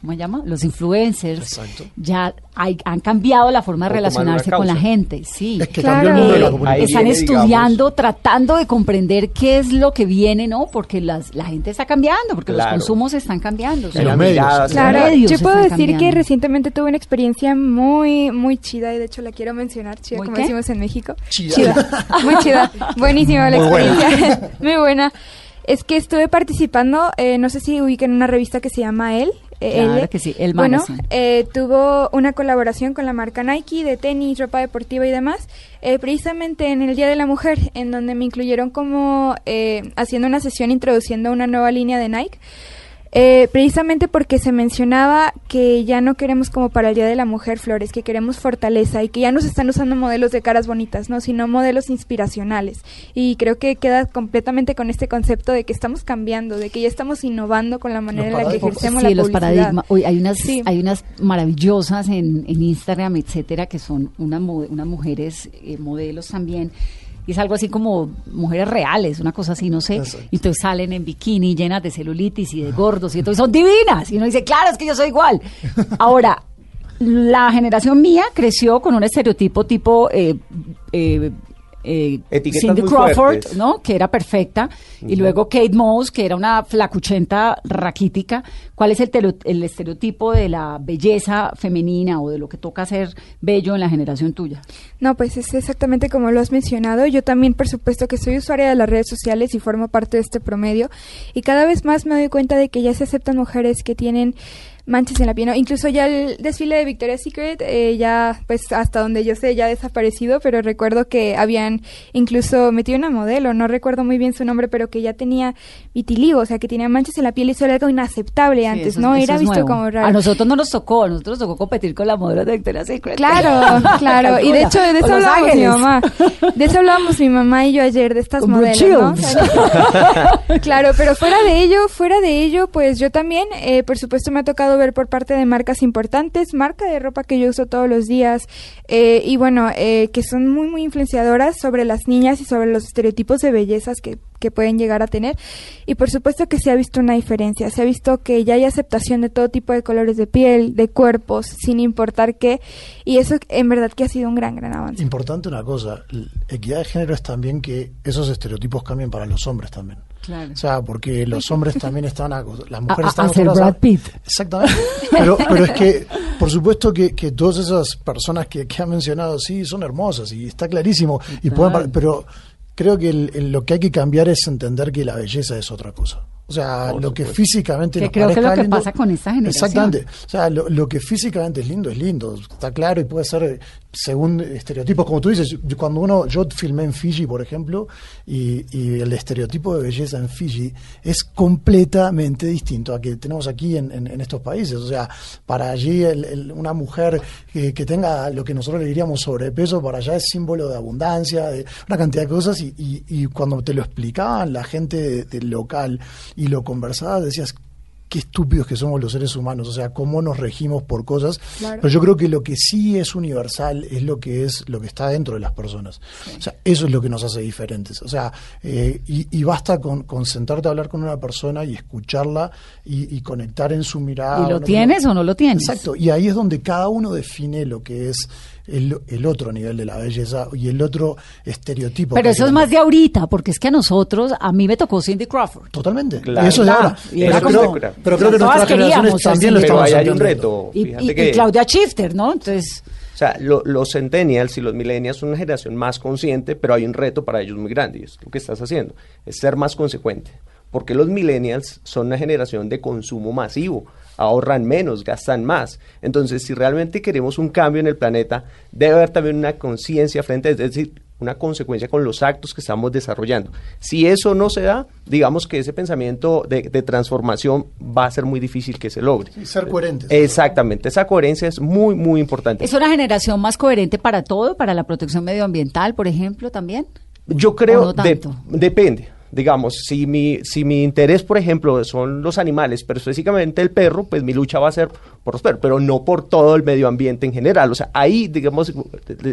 ¿cómo se llama? Los influencers. Exacto. Ya hay- han cambiado la forma de relacionarse con la gente. Sí. Es que Claro. el mundo de la comunicación. Están viene, estudiando, digamos- tratando de comprender qué es lo que viene, ¿no? Porque las, la gente está cambiando, porque los consumos están cambiando. En los medios. Claro, medios yo puedo decir que recientemente tuve una experiencia muy, muy chida y de hecho la quiero mencionar, chida ¿Muy como qué? decimos en México. Chida. muy chida, buenísima la experiencia, muy buena. Es que estuve participando, eh, no sé si ubican una revista que se llama El, eh, Claro que sí, el bueno, eh, tuvo una colaboración con la marca Nike de tenis, ropa deportiva y demás, eh, precisamente en el Día de la Mujer, en donde me incluyeron como eh, haciendo una sesión introduciendo una nueva línea de Nike. Eh, precisamente porque se mencionaba que ya no queremos como para el Día de la Mujer flores, que queremos fortaleza y que ya no se están usando modelos de caras bonitas, no, sino modelos inspiracionales. Y creo que queda completamente con este concepto de que estamos cambiando, de que ya estamos innovando con la manera en la que ejercemos sí, la los publicidad. paradigmas. Uy, hay unas, Sí. hay unas maravillosas en, en Instagram, etcétera, que son unas, mo- unas mujeres eh, modelos también. Y es algo así como mujeres reales, una cosa así, no sé. Exacto. Y entonces salen en bikini llenas de celulitis y de gordos y entonces son divinas. Y uno dice, claro, es que yo soy igual. Ahora, la generación mía creció con un estereotipo tipo eh, eh, eh, Cindy Crawford, fuertes. ¿no? Que era perfecta. Y luego Kate Moss, que era una flacuchenta raquítica. ¿Cuál es el, el estereotipo de la belleza femenina o de lo que toca ser bello en la generación tuya? No, pues es exactamente como lo has mencionado. Yo también, por supuesto, que soy usuaria de las redes sociales y formo parte de este promedio. Y cada vez más me doy cuenta de que ya se aceptan mujeres que tienen manchas en la piel. ¿no? Incluso ya el desfile de Victoria's Secret, eh, ya, pues hasta donde yo sé, ya ha desaparecido, pero recuerdo que habían incluso metido una modelo, no recuerdo muy bien su nombre, pero que ya tenía vitiligo, o sea, que tenía manchas en la piel y eso era algo inaceptable Sí, antes, eso- ¿no? eso Era visto nuevo. como raro. A nosotros no nos tocó, a nosotros nos tocó competir con la modelo de Victoria's Secret. Claro, claro. Y de hecho, de eso hablábamos mi mamá. De eso hablábamos mi mamá y yo ayer, de estas Con modelos, ¿no? Claro, pero fuera de ello, fuera de ello, pues yo también, eh, por supuesto, me ha tocado ver por parte de marcas importantes, marca de ropa que yo uso todos los días, eh, y bueno, eh, que son muy, muy influenciadoras sobre las niñas y sobre los estereotipos de bellezas que, que pueden llegar a tener. Y por supuesto que se ha visto una diferencia, se ha visto que ya hay aceptación de todo tipo de colores de piel, de cuerpos, sin importar qué, y eso en verdad que ha sido un gran, gran avance. Importante una cosa, equidad de género es también que esos estereotipos cambien para los hombres también. Claro. O sea, porque los hombres también están acos- las mujeres a- están Brad Pitt. Exactamente. Pero, pero es que, por supuesto que, que todas esas personas que, que ha mencionado, sí, son hermosas y está clarísimo. Y pueden pero creo que el- lo que hay que cambiar es entender que la belleza es otra cosa. O sea, Por lo que físicamente Que nos creo que es lo que lindo- pasa con esta generación. Exactamente. O sea, lo, lo que físicamente es lindo es lindo, está claro y puede ser eh, según estereotipos, como tú dices. yo- cuando uno, yo filmé en Fiji, por ejemplo, y, y el estereotipo de belleza en Fiji es completamente distinto a que tenemos aquí en, en- en estos países. O sea, para allí el- el- una mujer que, que tenga lo que nosotros le diríamos sobrepeso, para allá es símbolo de abundancia, de una cantidad de cosas. Y, y- y cuando te lo explicaban la gente de- del local y lo conversabas, decías, qué estúpidos que somos los seres humanos, o sea, cómo nos regimos por cosas. Claro. Pero yo creo que lo que sí es universal es lo que es lo que está dentro de las personas. O sea, eso es lo que nos hace diferentes. O sea, eh, y, y basta con, con sentarte a hablar con una persona y escucharla y, y conectar en su mirada. ¿Y lo tienes o no lo tienes? Exacto, y ahí es donde cada uno define lo que es el, el otro nivel de la belleza y el otro estereotipo. Pero eso es más de ahorita, porque es que a nosotros, a mí me tocó Cindy Crawford. Totalmente. Claro. Eso es Ah, ahora. y Pero, creo, pero creo que nuestras generaciones también lo estamos hay un reto. Y, Claudia Schifter, ¿no? Entonces, O sea, lo- los centennials y los millennials son una generación más consciente, pero hay un reto para ellos muy grande y es lo que estás haciendo, es ser más consecuente. Porque los millennials son una generación de consumo masivo, ahorran menos, gastan más. Entonces, si realmente queremos un cambio en el planeta, debe haber también una conciencia frente, es decir, una consecuencia con los actos que estamos desarrollando. Si eso no se da, digamos que ese pensamiento de, de transformación va a ser muy difícil que se logre. Sí, ser coherentes. Exactamente, esa coherencia es muy, muy importante. ¿es una generación más coherente para todo, para la protección medioambiental, por ejemplo, también? Yo ¿O creo, no de- depende. Digamos, si mi, si mi interés, por ejemplo, son los animales, pero específicamente el perro, pues mi lucha va a ser por los perros, pero no por todo el medio ambiente en general. O sea, ahí, digamos,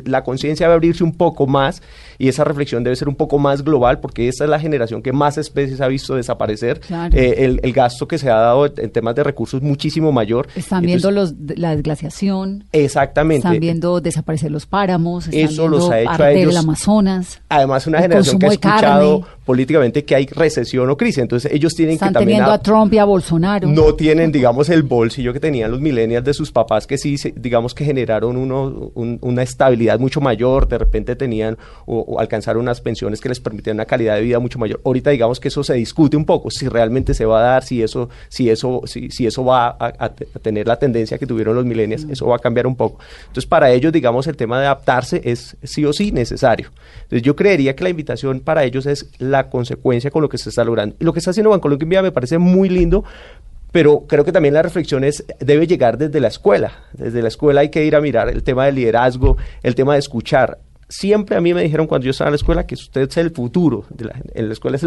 la conciencia debe abrirse un poco más y esa reflexión debe ser un poco más global, porque esta es la generación que más especies ha visto desaparecer. Claro. Eh, el, el gasto que se ha dado en temas de recursos es muchísimo mayor. Están Entonces, viendo los, la desglaciación, Exactamente. están viendo desaparecer los páramos, están Eso los ha hecho a ellos- el Amazonas. Además, una generación que ha escuchado carne. Que hay recesión o crisis. Entonces ellos tienen Están que también... teniendo a- a Trump y a Bolsonaro. no tienen, digamos, el bolsillo que tenían los millennials de sus papás, que sí, digamos, que generaron uno, un- una estabilidad mucho mayor, de repente tenían o, o alcanzaron unas pensiones que les permitían una calidad de vida mucho mayor. Ahorita, digamos que eso se discute un poco, si realmente se va a dar, si eso, si eso, si, si eso va a, a te- a tener la tendencia que tuvieron los millennials, eso va a cambiar un poco. Entonces, para ellos, digamos, el tema de adaptarse es sí o sí necesario. Entonces, yo creería que la invitación para ellos es la consecuencia con lo que se está logrando. Y lo que está haciendo Bancolombia me parece muy lindo, pero creo que también la reflexión es, debe llegar desde la escuela. Desde la escuela hay que ir a mirar el tema del liderazgo, el tema de escuchar. Siempre a mí me dijeron cuando yo estaba en la escuela que usted es el futuro. De la, en la escuela es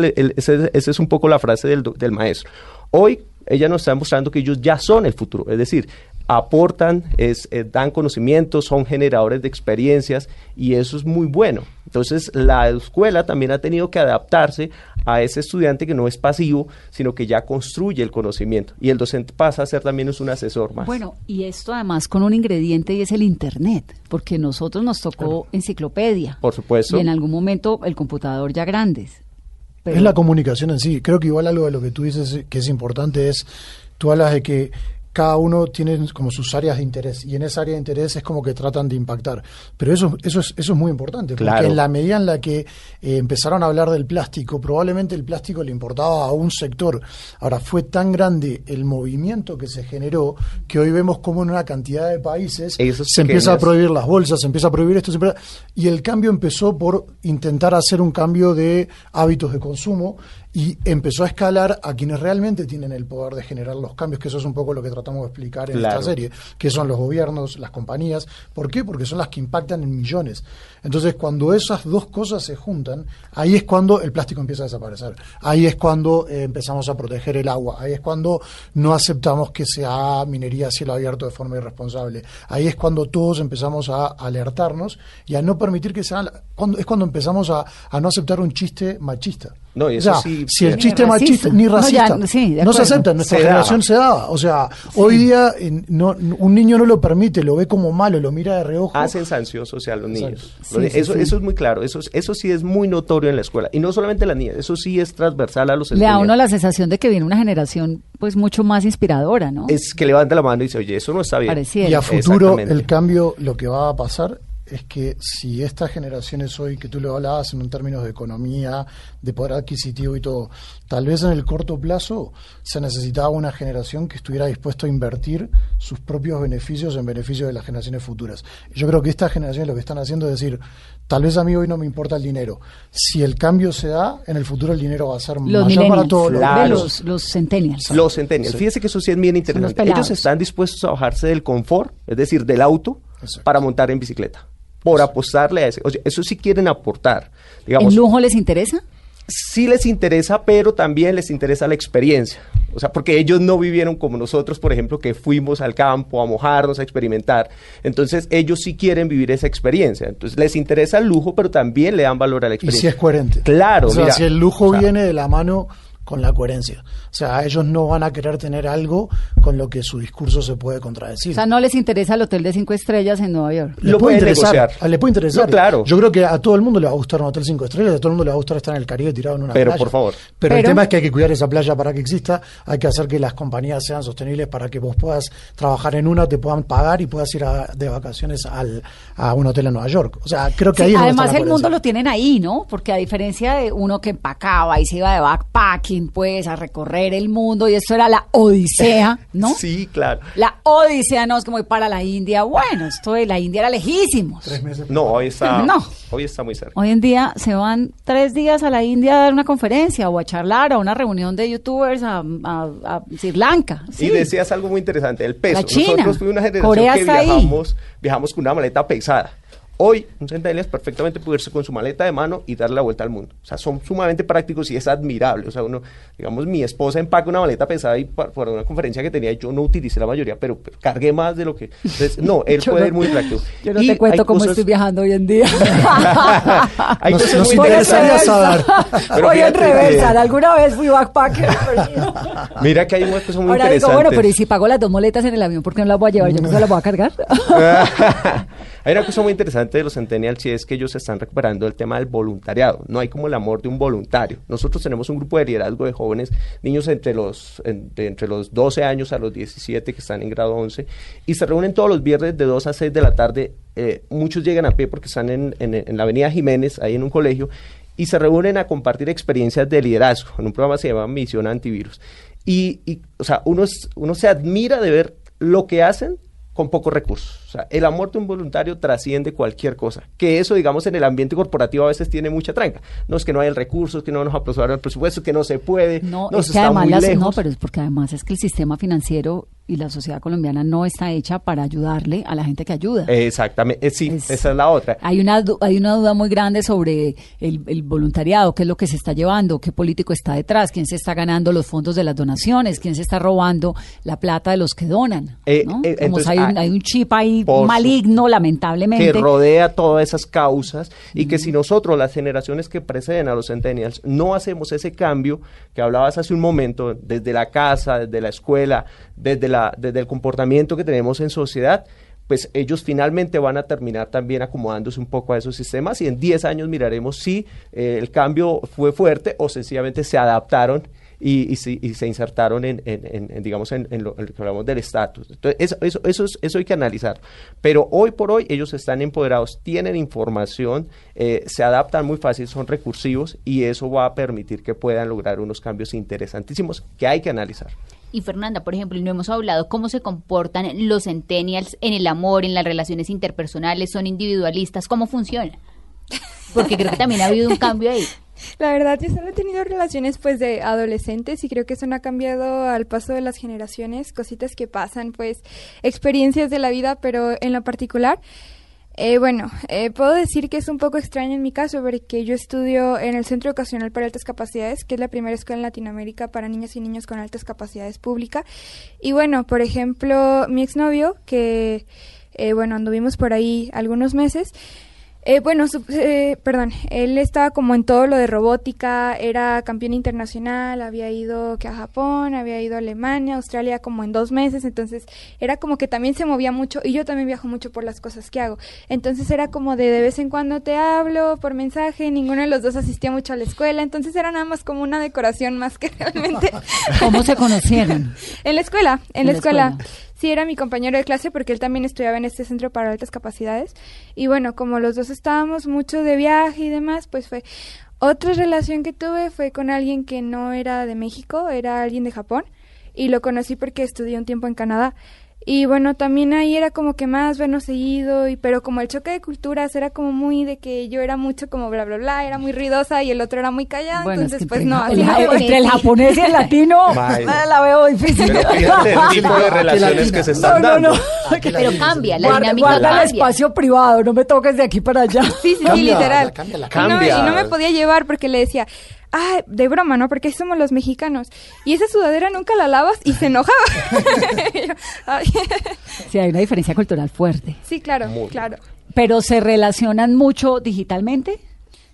esa es un poco la frase del, del maestro. Hoy ella nos está mostrando que ellos ya son el futuro. Es decir, aportan, es, eh, dan conocimientos, son generadores de experiencias y eso es muy bueno. Entonces, la escuela también ha tenido que adaptarse a ese estudiante que no es pasivo, sino que ya construye el conocimiento. Y el docente pasa a ser también es un asesor más. Bueno, y esto además con un ingrediente y es el Internet, porque nosotros nos tocó enciclopedia. Por supuesto. Y en algún momento el computador ya grandes. Pero- Es la comunicación en sí. Creo que igual algo de lo que tú dices que es importante es, tú hablas de que cada uno tiene como sus áreas de interés y en esa área de interés es como que tratan de impactar. Pero eso, eso, es, eso es muy importante, porque Claro. en la medida en la que eh, empezaron a hablar del plástico, probablemente el plástico le importaba a un sector. Ahora, fue tan grande el movimiento que se generó que hoy vemos como en una cantidad de países Esos se empieza a pequeños- prohibir las bolsas, se empieza a prohibir esto, se empieza- y el cambio empezó por intentar hacer un cambio de hábitos de consumo y empezó a escalar a quienes realmente tienen el poder de generar los cambios, que eso es un poco lo que tratamos de explicar en Claro. esta serie, que son los gobiernos, las compañías. ¿Por qué? Porque son las que impactan en millones. Entonces, cuando esas dos cosas se juntan, ahí es cuando el plástico empieza a desaparecer. Ahí es cuando eh, empezamos a proteger el agua. Ahí es cuando no aceptamos que se haga minería a cielo abierto de forma irresponsable. Ahí es cuando todos empezamos a alertarnos y a no permitir que se haga. Cuando, es cuando empezamos a, a no aceptar un chiste machista. No, y O eso sea, sí- si el chiste machista ni No, ya, racista sí, no se acepta, en nuestra Se generación daba. se daba. O sea, hoy día no, un niño no lo permite, lo ve como malo, lo mira de reojo. hacen sanción social a los niños. Eso, eso es muy claro, eso, es- eso sí es muy notorio en la escuela. Y no solamente las niñas, eso sí es transversal a los le da uno la sensación de que viene una generación pues mucho más inspiradora, ¿no? Es que levanta la mano y dice, oye, eso no está bien. Pareciera. Y a futuro el cambio, lo que va a pasar es que si estas generaciones hoy, que tú lo hablabas en un términos de economía, de poder adquisitivo y todo, tal vez en el corto plazo se necesitaba una generación que estuviera dispuesta a invertir sus propios beneficios en beneficio de las generaciones futuras. Yo creo que estas generaciones lo que están haciendo es decir, tal vez a mí hoy no me importa el dinero. Si el cambio se da, en el futuro el dinero va a ser los mayor para millennials, todos los Claro. los, los centennials. Los centennials. Fíjese que eso sí es bien interesante. Ellos están dispuestos a bajarse del confort, es decir, del auto, Exacto. para montar en bicicleta. Por apostarle a ese. O sea, eso sí quieren aportar. Digamos, ¿El lujo les interesa? sí les interesa, pero también les interesa la experiencia. O sea, porque ellos no vivieron como nosotros, por ejemplo, que fuimos al campo a mojarnos, a experimentar. Entonces, ellos sí quieren vivir esa experiencia. Entonces, les interesa el lujo, pero también le dan valor a la Y experiencia. si es coherente. Claro, O sea, mira, si el lujo o sea, viene de la mano con la coherencia. O sea, ellos no van a querer tener algo con lo que su discurso se puede contradecir. O sea, no les interesa el hotel de cinco estrellas en Nueva York. le lo puede interesar, negociar. ah, le puede interesar. No, claro. Yo creo que a todo el mundo le va a gustar un hotel cinco estrellas, a todo el mundo le va a gustar estar en el Caribe tirado en una Pero, playa. por favor. Pero, el Pero- tema es que hay que cuidar esa playa para que exista, hay que hacer que las compañías sean sostenibles para que vos puedas trabajar en una, te puedan pagar y puedas ir a- de vacaciones al, a un hotel en Nueva York. O sea, creo que Sí, ahí es donde además está la el mundo lo tienen ahí, ¿no? Porque a diferencia de uno que empacaba y se iba de backpacking, pues, a recorrer el mundo, y esto era la odisea, ¿no? Sí, claro. La odisea, no, es como ir para la India. Bueno, esto de la India era lejísimos. No, hoy está, No. hoy está muy cerca. Hoy en día se van tres días a la India a dar una conferencia o a charlar a una reunión de youtubers a, a- a Sri Lanka. Sí. Y decías algo muy interesante, el peso. La China. Nosotros fuimos una generación Corea que ahí. viajamos, viajamos con una maleta pesada. Hoy, un es perfectamente puede irse con su maleta de mano y darle la vuelta al mundo. O sea, son sumamente prácticos y es admirable. O sea, uno, digamos, mi esposa empaca una maleta pesada y pa- para, una conferencia que tenía, yo no utilicé la mayoría, pero, pero cargué más de lo que. entonces, no, él Yo puede no- ir muy práctico. Yo no Y te cuento cómo cosas- estoy viajando hoy en día. hay Nos- cosas nos muy interesaría saber. Voy en que- reversa. Alguna vez fui backpacker. Mira que hay unas cosas muy Ahora digo, interesantes. bueno, pero ¿y si pago las dos moletas en el avión, por qué no las voy a llevar? Yo no se las voy a cargar. Hay una cosa muy interesante de los centennials y es que ellos están recuperando el tema del voluntariado. No hay como el amor de un voluntario. Nosotros tenemos un grupo de liderazgo de jóvenes, niños entre los, entre los 12 años a los 17 que están en grado 11 y se reúnen todos los viernes de 2 a 6 de la tarde. Eh, muchos llegan a pie porque están en, en- en la avenida Jiménez, ahí en un colegio, y se reúnen a compartir experiencias de liderazgo en un programa que se llama Misión Antivirus. Y, y, o sea, uno, uno se admira de ver lo que hacen con pocos recursos. Sea, el amor de un voluntario trasciende cualquier cosa. Que eso, digamos, en el ambiente corporativo a veces tiene mucha tranca. No es que no hay el recurso, es que no nos aprobaron el presupuesto, es que no se puede, No, no, es que está además muy las- lejos. no, pero es porque además es que el sistema financiero y la sociedad colombiana no está hecha para ayudarle a la gente que ayuda. Exactamente, eh, sí, Es- esa es la otra. Hay una, hay una duda muy grande sobre el, el voluntariado, qué es lo que se está llevando, qué político está detrás, quién se está ganando los fondos de las donaciones, quién se está robando la plata de los que donan. Eh, ¿no? eh, entonces, hay, un, ah, hay un chip ahí por su- maligno, lamentablemente. que rodea todas esas causas y que si nosotros, las generaciones que preceden a los centennials, no hacemos ese cambio que hablabas hace un momento, desde la casa, desde la escuela, desde, la, desde el comportamiento que tenemos en sociedad, pues ellos finalmente van a terminar también acomodándose un poco a esos sistemas y en 10 años miraremos si eh, el cambio fue fuerte o sencillamente se adaptaron y, y, se, y se insertaron en, en- en- digamos, en lo que hablamos del estatus. Entonces, eso, eso, eso, es- eso hay que analizar. Pero hoy por hoy ellos están empoderados, tienen información, eh, se adaptan muy fácil, son recursivos y eso va a permitir que puedan lograr unos cambios interesantísimos que hay que analizar. Y Fernanda, por ejemplo, no hemos hablado cómo se comportan los centennials en el amor, en las relaciones interpersonales, son individualistas, cómo funciona. Porque creo que también ha habido un cambio ahí. La verdad, yo solo he tenido relaciones pues de adolescentes y creo que eso no ha cambiado al paso de las generaciones, cositas que pasan, pues experiencias de la vida, pero en lo particular, eh, bueno, eh, puedo decir que es un poco extraño en mi caso porque yo estudio en el Centro Educacional para Altas Capacidades, que es la primera escuela en Latinoamérica para niñas y niños con altas capacidades pública. Y bueno, por ejemplo, mi exnovio, que eh, bueno, anduvimos por ahí algunos meses, eh, bueno, su- eh, perdón, él estaba como en todo lo de robótica, era campeón internacional, había ido que a Japón, había ido a Alemania, Australia como en dos meses, entonces era como que también se movía mucho y yo también viajo mucho por las cosas que hago. Entonces era como de de vez en cuando te hablo por mensaje, ninguno de los dos asistía mucho a la escuela, entonces era nada más como una decoración más que realmente. ¿Cómo se conocieron? En la escuela, en, En la la escuela. escuela. Sí, era mi compañero de clase porque él también estudiaba en este centro para altas capacidades. Y bueno, como los dos estábamos mucho de viaje y demás, pues fue... Otra relación que tuve fue con alguien que no era de México, era alguien de Japón. Y lo conocí porque estudié un tiempo en Canadá. Y bueno, también ahí era como que más vernos seguido, y, pero como el choque de culturas era como muy de que yo era mucho como bla, bla, bla, era muy ruidosa y el otro era muy callado, Bueno, es entonces que pues no, el, no- entre el japonés y el latino la veo difícil. Pero fíjate el tipo de relaciones que se están No, no, dando. no. Pero cambia, la Guarda, dinámica guarda el cambia. espacio privado, no me toques de aquí para allá. Sí, sí, sí, Cambia, literal. la cambia, la Y no-. Y, no, me podía llevar porque le decía, ah, de broma, ¿no? Porque somos los mexicanos. Y esa sudadera nunca la lavas y se enojaba. Sí, hay una diferencia cultural fuerte. sí, claro, Muy. claro. Pero se relacionan mucho digitalmente.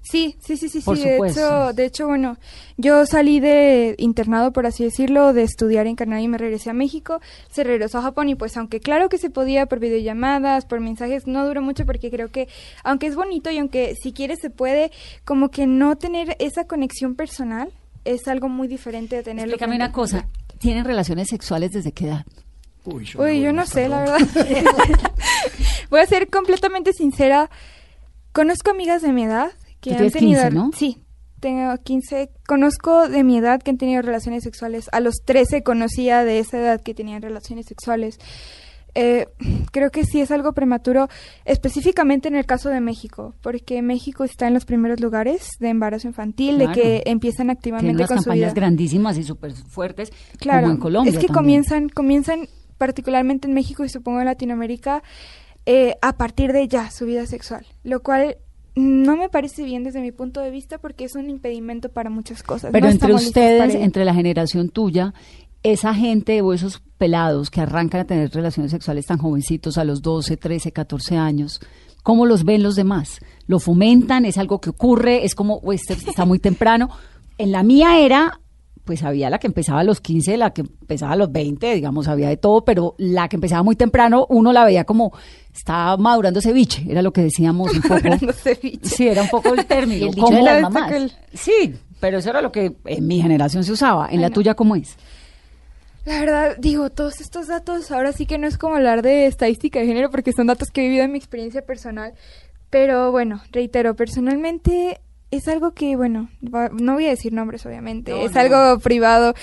Sí, sí, sí, sí, Por sí. De hecho, de hecho, bueno, yo salí de internado, por así decirlo, de estudiar en Canadá y me regresé a México. Se regresó a Japón y pues aunque claro que se podía por videollamadas, por mensajes, no duró mucho porque creo que aunque es bonito y aunque si quieres se puede, como que no tener esa conexión personal es algo muy diferente de tenerlo. Explícame una cosa. ¿Tienen relaciones sexuales desde qué edad? Uy, yo no sé, la verdad. Voy a ser completamente sincera. Conozco amigas de mi edad que Tú han tenido... 15, ¿no? Sí, tengo 15. Conozco de mi edad que han tenido relaciones sexuales. A los 13 conocía de esa edad que tenían relaciones sexuales. Eh, creo que sí es algo prematuro, específicamente en el caso de México, porque México está en los primeros lugares de embarazo infantil, Claro. de que empiezan Tienen activamente unas con su campañas vida. grandísimas y súper fuertes, Claro, como en Colombia. es que también. comienzan, comienzan particularmente en México y supongo en Latinoamérica eh, a partir de ya su vida sexual, lo cual no me parece bien desde mi punto de vista porque es un impedimento para muchas cosas. Pero No entre ustedes, entre la generación tuya, esa gente o esos pelados que arrancan a tener relaciones sexuales tan jovencitos a los 12, 13, 14 años, ¿cómo los ven los demás? ¿Lo fomentan? ¿Es algo que ocurre? ¿Es como, este está muy temprano? En la mía era, pues había la que empezaba a los 15, la que empezaba a los 20, digamos, había de todo, pero la que empezaba muy temprano, uno la veía como estaba madurando ceviche, era lo que decíamos un poco. Madurando ceviche. Sí, era un poco el término. El de las Como- mamás. Sí, pero eso era lo que en mi generación se usaba. ¿En la tuya cómo es? La verdad, digo, todos estos datos, ahora sí que no es como hablar de estadística de género porque son datos que he vivido en mi experiencia personal. Pero bueno, reitero, personalmente es algo que, bueno, no voy a decir nombres obviamente, es algo privado,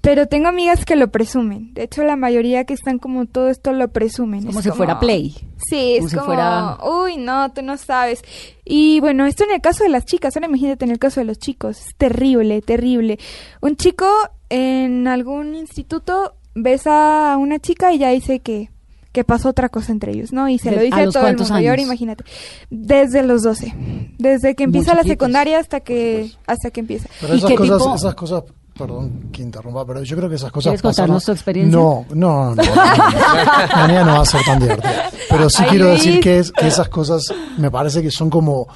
pero tengo amigas que lo presumen. De hecho, la mayoría que están como todo esto lo presumen. Como Es si fuera Play. Sí, Como es si como, fuera- uy, no, tú no sabes. Y bueno, esto en el caso de las chicas, ahora imagínate en el caso de los chicos, es terrible, terrible. Un chico en algún instituto besa a una chica y ya dice que, que pasó otra cosa entre ellos, ¿no? Y se ¿De- lo a dice a, los todo el cuántos mundo. Y ahora años? imagínate, desde los 12, desde que empieza la secundaria hasta que, hasta que empieza. Pero ¿Y esas qué cosas, tipo- esas cosas, perdón que interrumpa, pero yo creo que esas cosas ¿Quieres contarnos pasaron- tu experiencia? No, no, no. no. La mía no va a ser tan divertida. Pero sí Ay, quiero decir que, es- que esas cosas me parece que son como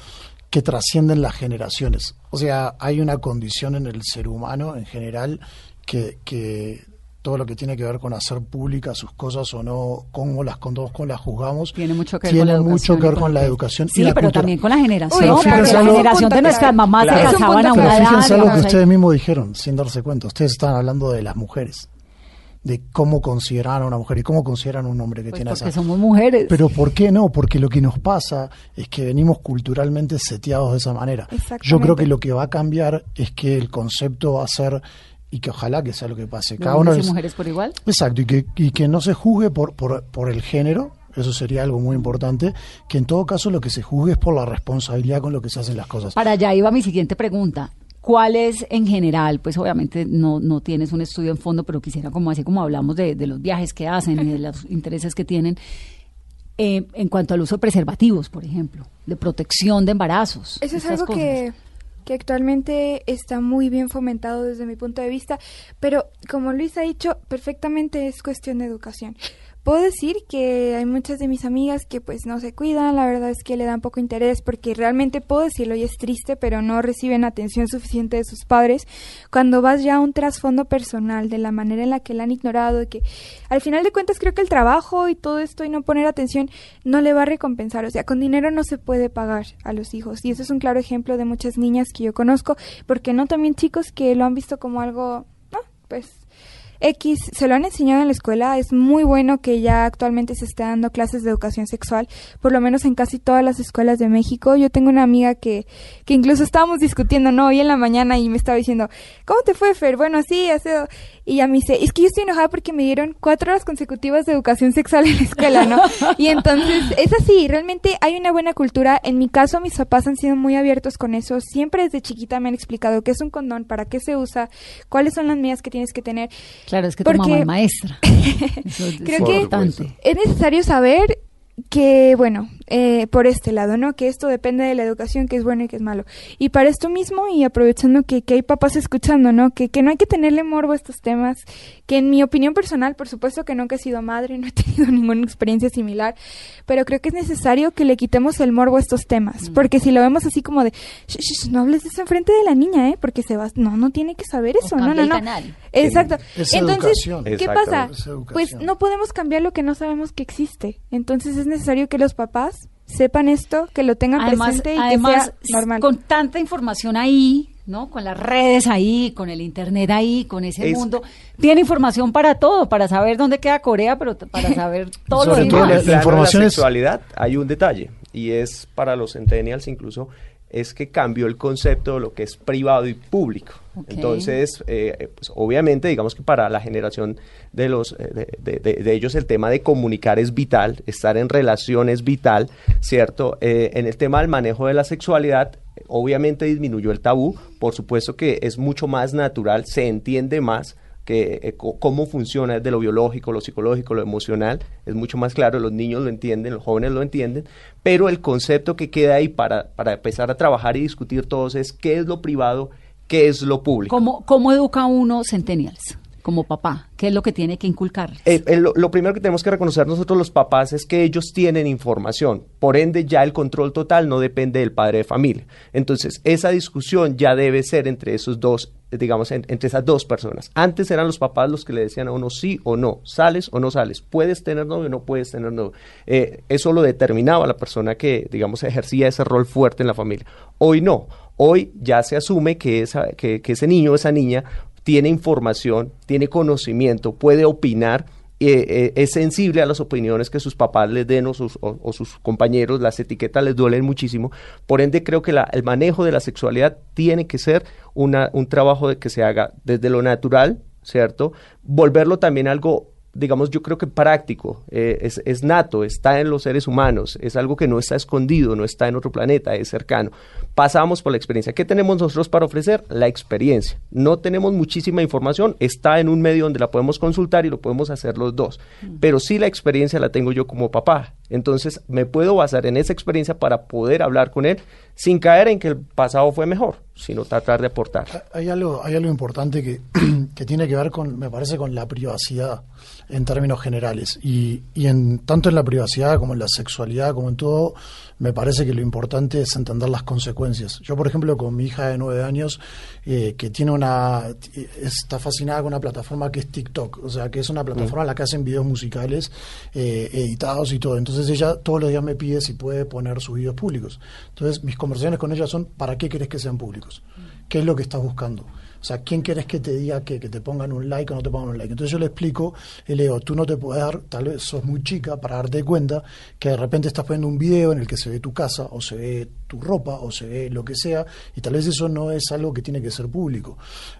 que trascienden las generaciones. O sea, hay una condición en el ser humano en general que, que todo lo que tiene que ver con hacer públicas sus cosas o no, cómo las contamos, cómo las juzgamos, Tiene mucho que ver tiene con la mucho educación que ver con la lo educación Sí, y la pero cultura. también con la generación. Fíjense la generación de nuestras mamás se casaban a una Pero edad. fíjense algo que ustedes mismos dijeron, sin darse cuenta. Ustedes están hablando de las mujeres, de cómo consideran a una mujer y cómo consideran a un hombre que Pues tiene porque esa... somos mujeres. Pero ¿por qué no? Porque lo que nos pasa es que venimos culturalmente seteados de esa manera. Yo creo que lo que va a cambiar es que el concepto va a ser, y que ojalá que sea lo que pase, ¿De cada uno... hombres y es- mujeres por igual. Exacto, y que, y que no se juzgue por, por, por el género, eso sería algo muy importante, que en todo caso lo que se juzgue es por la responsabilidad con lo que se hacen las cosas. Para allá iba mi siguiente pregunta. ¿Cuál es en general? Pues obviamente no, no tienes un estudio en fondo, pero quisiera como así como hablamos de, de los viajes que hacen y de los intereses que tienen, eh, en cuanto al uso de preservativos, por ejemplo, de protección de embarazos. Eso es algo cosas. que, que actualmente está muy bien fomentado desde mi punto de vista, pero como Luis ha dicho, perfectamente es cuestión de educación. Puedo decir que hay muchas de mis amigas que pues no se cuidan, la verdad es que le dan poco interés porque realmente puedo decirlo y es triste, pero no reciben atención suficiente de sus padres. Cuando vas ya a un trasfondo personal de la manera en la que la han ignorado, que al final de cuentas creo que el trabajo y todo esto y no poner atención no le va a recompensar, o sea, con dinero no se puede pagar a los hijos. Y eso es un claro ejemplo de muchas niñas que yo conozco, porque no también chicos que lo han visto como algo, pues X, se lo han enseñado en la escuela, es muy bueno que ya actualmente se esté dando clases de educación sexual, por lo menos en casi todas las escuelas de México. Yo tengo una amiga que, que incluso estábamos discutiendo, ¿no? Hoy en la mañana y me estaba diciendo, ¿cómo te fue, Fer? Bueno, sí, hace... Y ella me dice, es que yo estoy enojada porque me dieron cuatro horas consecutivas de educación sexual en la escuela, ¿no? Y entonces, es así, realmente hay una buena cultura. En mi caso, mis papás han sido muy abiertos con eso. Siempre desde chiquita me han explicado qué es un condón, para qué se usa, cuáles son las medidas que tienes que tener. Claro, es que tu Porque- mamá es maestra. Eso es Creo que- importante. Es necesario saber que, bueno, eh, por este lado, ¿no? Que esto depende de la educación, que es bueno y que es malo. Y para esto mismo, y aprovechando que, que hay papás escuchando, ¿no? Que, que no hay que tenerle morbo a estos temas, que en mi opinión personal, por supuesto que nunca he sido madre, no he tenido ninguna experiencia similar, pero creo que es necesario que le quitemos el morbo a estos temas, porque si lo vemos así como de, "Shh, shh, shh, no hables de eso enfrente de la niña, ¿eh? Porque se va, no, no tiene que saber O eso, no, no, el no. canal. Exacto. Es Entonces, educación. ¿qué pasa? Pues no podemos cambiar lo que no sabemos que existe. Entonces es necesario que los papás sepan esto, que lo tengan Además, presente y además, que sea normal. con tanta información ahí, ¿no? Con las redes ahí, con el internet ahí, con ese Es- mundo, tiene información para todo, para saber dónde queda Corea, pero para saber todo lo todo demás. la- de la es- sexualidad hay un detalle y es para los centennials incluso es que cambió el concepto de lo que es privado y público. Entonces, eh, pues obviamente, digamos que para la generación de los eh, de, de- de- de ellos el tema de comunicar es vital, estar en relación es vital, ¿cierto? Eh, en el tema del manejo de la sexualidad, obviamente disminuyó el tabú, por supuesto que es mucho más natural, se entiende más que eh, cómo funciona desde lo biológico, lo psicológico, lo emocional, es mucho más claro, los niños lo entienden, los jóvenes lo entienden, pero el concepto que queda ahí para, para empezar a trabajar y discutir todos es qué es lo privado, qué es lo público. ¿Cómo, ¿Cómo educa uno centennials? Como papá? ¿Qué es lo que tiene que inculcar? Eh, eh, lo, primero que tenemos que reconocer nosotros los papás es que ellos tienen información, por ende ya el control total no depende del padre de familia. Entonces, esa discusión ya debe ser entre esos dos, digamos, en- entre esas dos personas. Antes eran los papás los que le decían a uno sí o no, sales o no sales, puedes tener novio o no puedes tener novio. Eh, eso lo determinaba la persona que, digamos, ejercía ese rol fuerte en la familia. Hoy no, hoy ya se asume que, que ese niño o esa niña tiene información, tiene conocimiento, puede opinar, eh, eh, es sensible a las opiniones que sus papás les den o sus, o- sus compañeros, las etiquetas les duelen muchísimo. Por ende, creo que la- el manejo de la sexualidad tiene que ser una, un trabajo de que se haga desde lo natural, ¿cierto? Volverlo también algo digamos, yo creo que práctico, eh, es, es nato, está en los seres humanos, es algo que no está escondido, no está en otro planeta, es cercano. Pasamos por la experiencia. ¿Qué tenemos nosotros para ofrecer? La experiencia. No tenemos muchísima información, está en un medio donde la podemos consultar y lo podemos hacer los dos, pero sí la experiencia la tengo yo como papá. Entonces me puedo basar en esa experiencia para poder hablar con él sin caer en que el pasado fue mejor, sino tratar de aportar. Hay algo, hay algo importante que, que tiene que ver con, me parece, con la privacidad en términos generales. Y, y en tanto en la privacidad como en la sexualidad, como en todo, me parece que lo importante es entender las consecuencias. Yo, por ejemplo, con mi hija de nueve años, eh, que tiene una, está fascinada con una plataforma que es TikTok, o sea, que es una plataforma en la que hacen videos musicales eh, editados y todo. Entonces ella todos los días me pide si puede poner sus videos públicos. Entonces mis conversaciones con ella son, ¿para qué querés que sean públicos? ¿Qué es lo que estás buscando? O sea, ¿quién querés que te diga que, que te pongan un like o no te pongan un like? Entonces yo le explico y le digo, tú no te puedes dar, tal vez sos muy chica para darte cuenta que de repente estás poniendo un video en el que se ve tu casa o se ve tu ropa o se ve lo que sea y tal vez eso no es algo que tiene que ser público.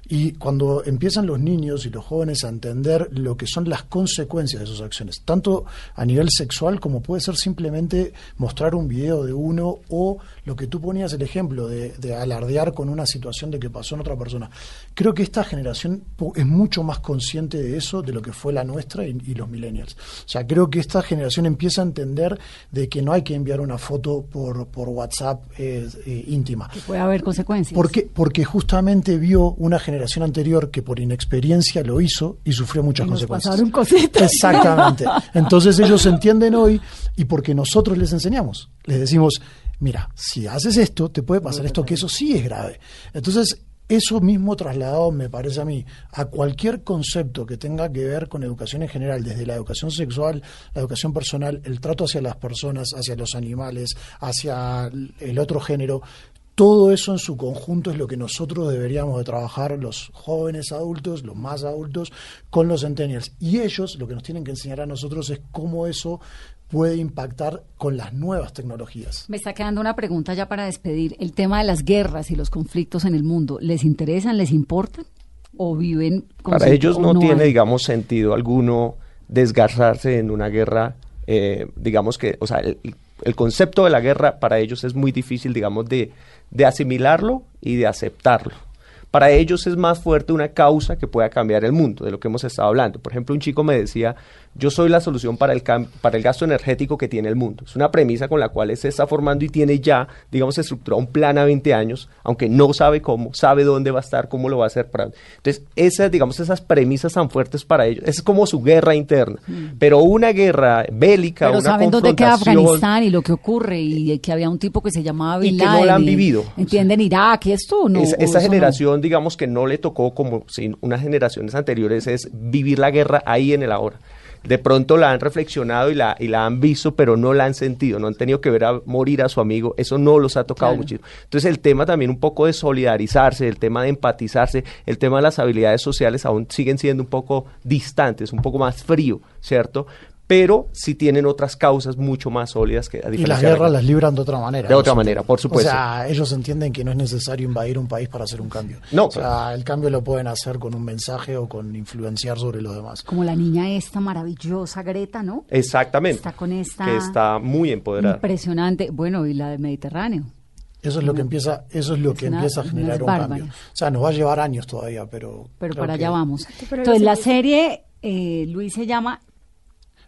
Y cuando empiezan los niños y los jóvenes a entender lo que son las consecuencias de sus acciones, tanto a nivel sexual como puede ser simplemente mostrar un video de uno o lo que tú ponías el ejemplo de, de alardear con una situación de que pasó en otra persona. Creo que esta generación es mucho más consciente de eso de lo que fue la nuestra y, y los millennials. O sea, creo que esta generación empieza a entender de que no hay que enviar una foto por, por WhatsApp eh, eh, íntima. Puede haber consecuencias. ¿Por qué? Porque justamente vio una generación anterior que por inexperiencia lo hizo y sufrió muchas Y nos consecuencias. pasaron cositas. Exactamente. Entonces ellos entienden hoy y porque nosotros les enseñamos. Les decimos, mira, si haces esto, te puede pasar esto, que eso sí es grave. Entonces, eso mismo trasladado, me parece a mí, a cualquier concepto que tenga que ver con educación en general, desde la educación sexual, la educación personal, el trato hacia las personas, hacia los animales, hacia el otro género, todo eso en su conjunto es lo que nosotros deberíamos de trabajar los jóvenes adultos, los más adultos, con los centennials. Y ellos lo que nos tienen que enseñar a nosotros es cómo eso puede impactar con las nuevas tecnologías. Me está quedando una pregunta ya para despedir. El tema de las guerras y los conflictos en el mundo, ¿les interesan, les importan? ¿O viven con Para ellos no, tiene, hay? digamos, sentido alguno desgarrarse en una guerra, eh, digamos que, o sea, el, el concepto de la guerra para ellos es muy difícil, digamos, de, de asimilarlo y de aceptarlo. Para ellos es más fuerte una causa que pueda cambiar el mundo, de lo que hemos estado hablando. Por ejemplo, un chico me decía, yo soy la solución para el, para el gasto energético que tiene el mundo. Es una premisa con la cual se está formando y tiene ya, digamos, estructurado un plan a 20 años, aunque no sabe cómo, sabe dónde va a estar, cómo lo va a hacer. Para... Entonces, esas, digamos, esas premisas tan fuertes para ellos, es como su guerra interna. Pero una guerra bélica, Pero una saben dónde queda Afganistán y lo que ocurre y que había un tipo que se llamaba Y Bin que no la han y vivido. Entienden Irak y esto, ¿no? Esa, ¿O esa eso no? generación, digamos que no le tocó como si unas generaciones anteriores es vivir la guerra ahí en el ahora. De pronto la han reflexionado y la, y la han visto, pero no la han sentido, no han tenido que ver a morir a su amigo, eso no los ha tocado Claro. muchísimo. Entonces el tema también un poco de solidarizarse, el tema de empatizarse, el tema de las habilidades sociales aún siguen siendo un poco distantes, un poco más frío, ¿cierto? Pero sí tienen otras causas mucho más sólidas que a Y las de guerras guerra. las libran de otra manera. De otra manera, por supuesto. O sea, ellos entienden que no es necesario invadir un país para hacer un cambio. No, o sea, el cambio lo pueden hacer con un mensaje o con influenciar sobre los demás. Como la niña esta maravillosa, Greta, ¿no? Exactamente. Está con esta- Que está muy empoderada. Impresionante. Bueno, y la del Mediterráneo. Eso es lo que empieza, eso es lo Es que una- empieza a generar un cambio. O sea, nos va a llevar años todavía, pero Pero para que- allá vamos. Entonces, la serie, eh, Luis se llama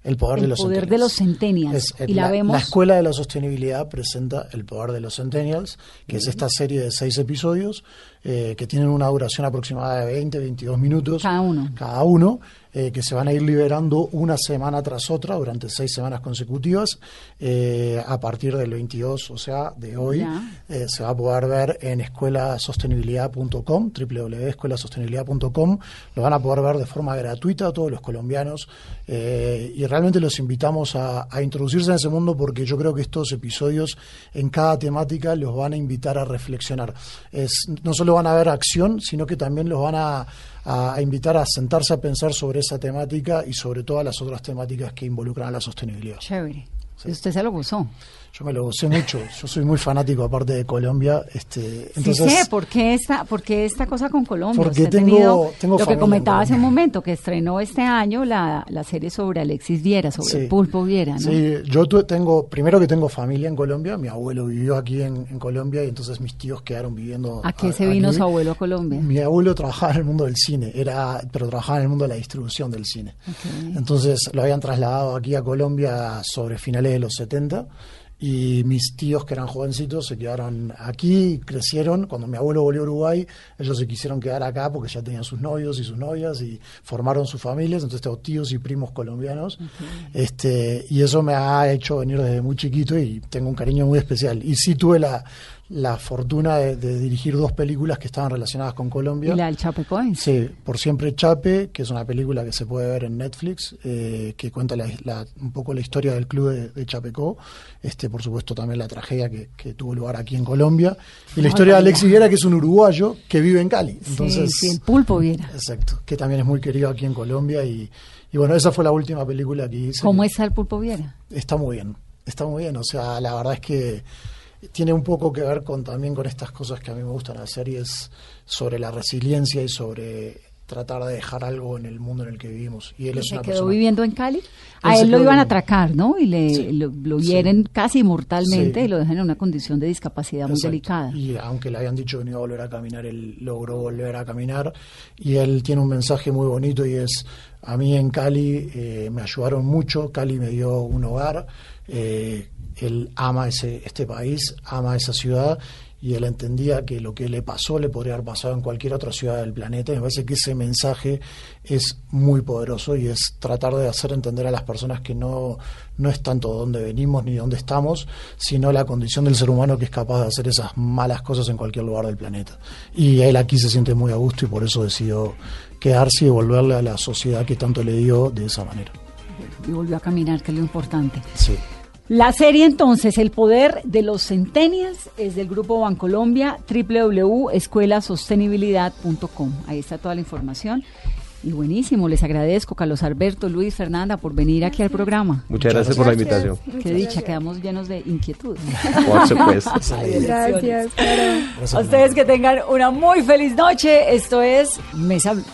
El poder El de los poder centennials. de los centennials. Es, Y la vemos- Escuela de la Sostenibilidad presenta El poder de los centennials, que es esta serie de seis episodios eh, que tienen una duración aproximada de 20, 22 minutos. Cada uno. Cada uno, eh, que se van a ir liberando una semana tras otra durante seis semanas consecutivas eh, a partir del 22, o sea, de hoy. Se va a poder ver en escuelasostenibilidad.com, www.escuelasostenibilidad.com. Lo van a poder ver de forma gratuita a todos los colombianos y realmente los invitamos a, a introducirse en ese mundo porque yo creo que estos episodios en cada temática los van a invitar a reflexionar. Es, no solo van a ver acción, sino que también los van a, a- a invitar a sentarse a pensar sobre esa temática y sobre todas las otras temáticas que involucran a la sostenibilidad. Chévere. Usted se lo gozó. Yo me lo gocé mucho. Yo soy muy fanático, aparte de Colombia. Este, entonces, sí sé, ¿por qué esta, por qué esta cosa con Colombia? Porque tengo- tenido tengo lo que comentaba hace un momento, que estrenó este año la, la serie sobre Alexis Viera, sobre Sí. el pulpo Viera, ¿no? Sí, yo tu- tengo, primero que tengo familia en Colombia, mi abuelo vivió aquí en, en Colombia y entonces mis tíos quedaron viviendo. ¿A qué se vino aquí. su abuelo a Colombia? Mi abuelo trabajaba en el mundo del cine, era, pero trabajaba en el mundo de la distribución del cine. Entonces lo habían trasladado aquí a Colombia sobre finales de los 70 y mis tíos que eran jovencitos se quedaron aquí, crecieron. Cuando mi abuelo volvió a Uruguay, ellos se quisieron quedar acá porque ya tenían sus novios y sus novias y formaron sus familias. Entonces tengo tíos y primos colombianos. este Y eso me ha hecho venir desde muy chiquito y tengo un cariño muy especial. Y sí tuve la, la fortuna de, de dirigir dos películas que estaban relacionadas con Colombia. Y la del Chapecoense. Sí, Por Siempre Chape, que es una película que se puede ver en Netflix, eh, que cuenta la- la- un poco la historia del club de, de Chapecó, este, por supuesto también la tragedia que, que tuvo lugar aquí en Colombia, y la historia de. Alexis Viera, que es un uruguayo que vive en Cali. Entonces, sí, el pulpo Viera. Exacto, que también es muy querido aquí en Colombia, y, y bueno, esa fue la última película que hice. ¿Cómo está el pulpo Viera? Está muy bien, está muy bien. O sea, la verdad es que tiene un poco que ver con también con estas cosas que a mí me gustan hacer y es sobre la resiliencia y sobre tratar de dejar algo en el mundo en el que vivimos. Y él es ¿Se una quedó persona. viviendo en Cali? A él lo iban a atracar, ¿no? Y le, Sí, lo, lo sí. hieren casi mortalmente Sí. y lo dejan en una condición de discapacidad muy delicada. Y aunque le habían dicho que no iba a volver a caminar, él logró volver a caminar. Y él tiene un mensaje muy bonito y es, a mí en Cali eh, me ayudaron mucho, Cali me dio un hogar, eh, él ama ese, este país, ama esa ciudad. Y él entendía que lo que le pasó le podría haber pasado en cualquier otra ciudad del planeta. Y me parece que ese mensaje es muy poderoso y es tratar de hacer entender a las personas que no, no es tanto dónde venimos ni dónde estamos, sino la condición del ser humano que es capaz de hacer esas malas cosas en cualquier lugar del planeta. Y él aquí se siente muy a gusto y por eso decidió quedarse y devolverle a la sociedad que tanto le dio de esa manera. Y volvió a caminar, que es lo importante. Sí. La serie entonces, El Poder de los Centennials, es del Grupo Bancolombia, www.escuelasostenibilidad.com. Ahí está toda la información. Y buenísimo, les agradezco, Carlos Alberto, Luis, Fernanda, por venir aquí al programa. Muchas gracias por la invitación. Qué dicha, quedamos llenos de inquietud. Por supuesto. Gracias, claro. A ustedes que tengan una muy feliz noche. Esto es Mesa Blue.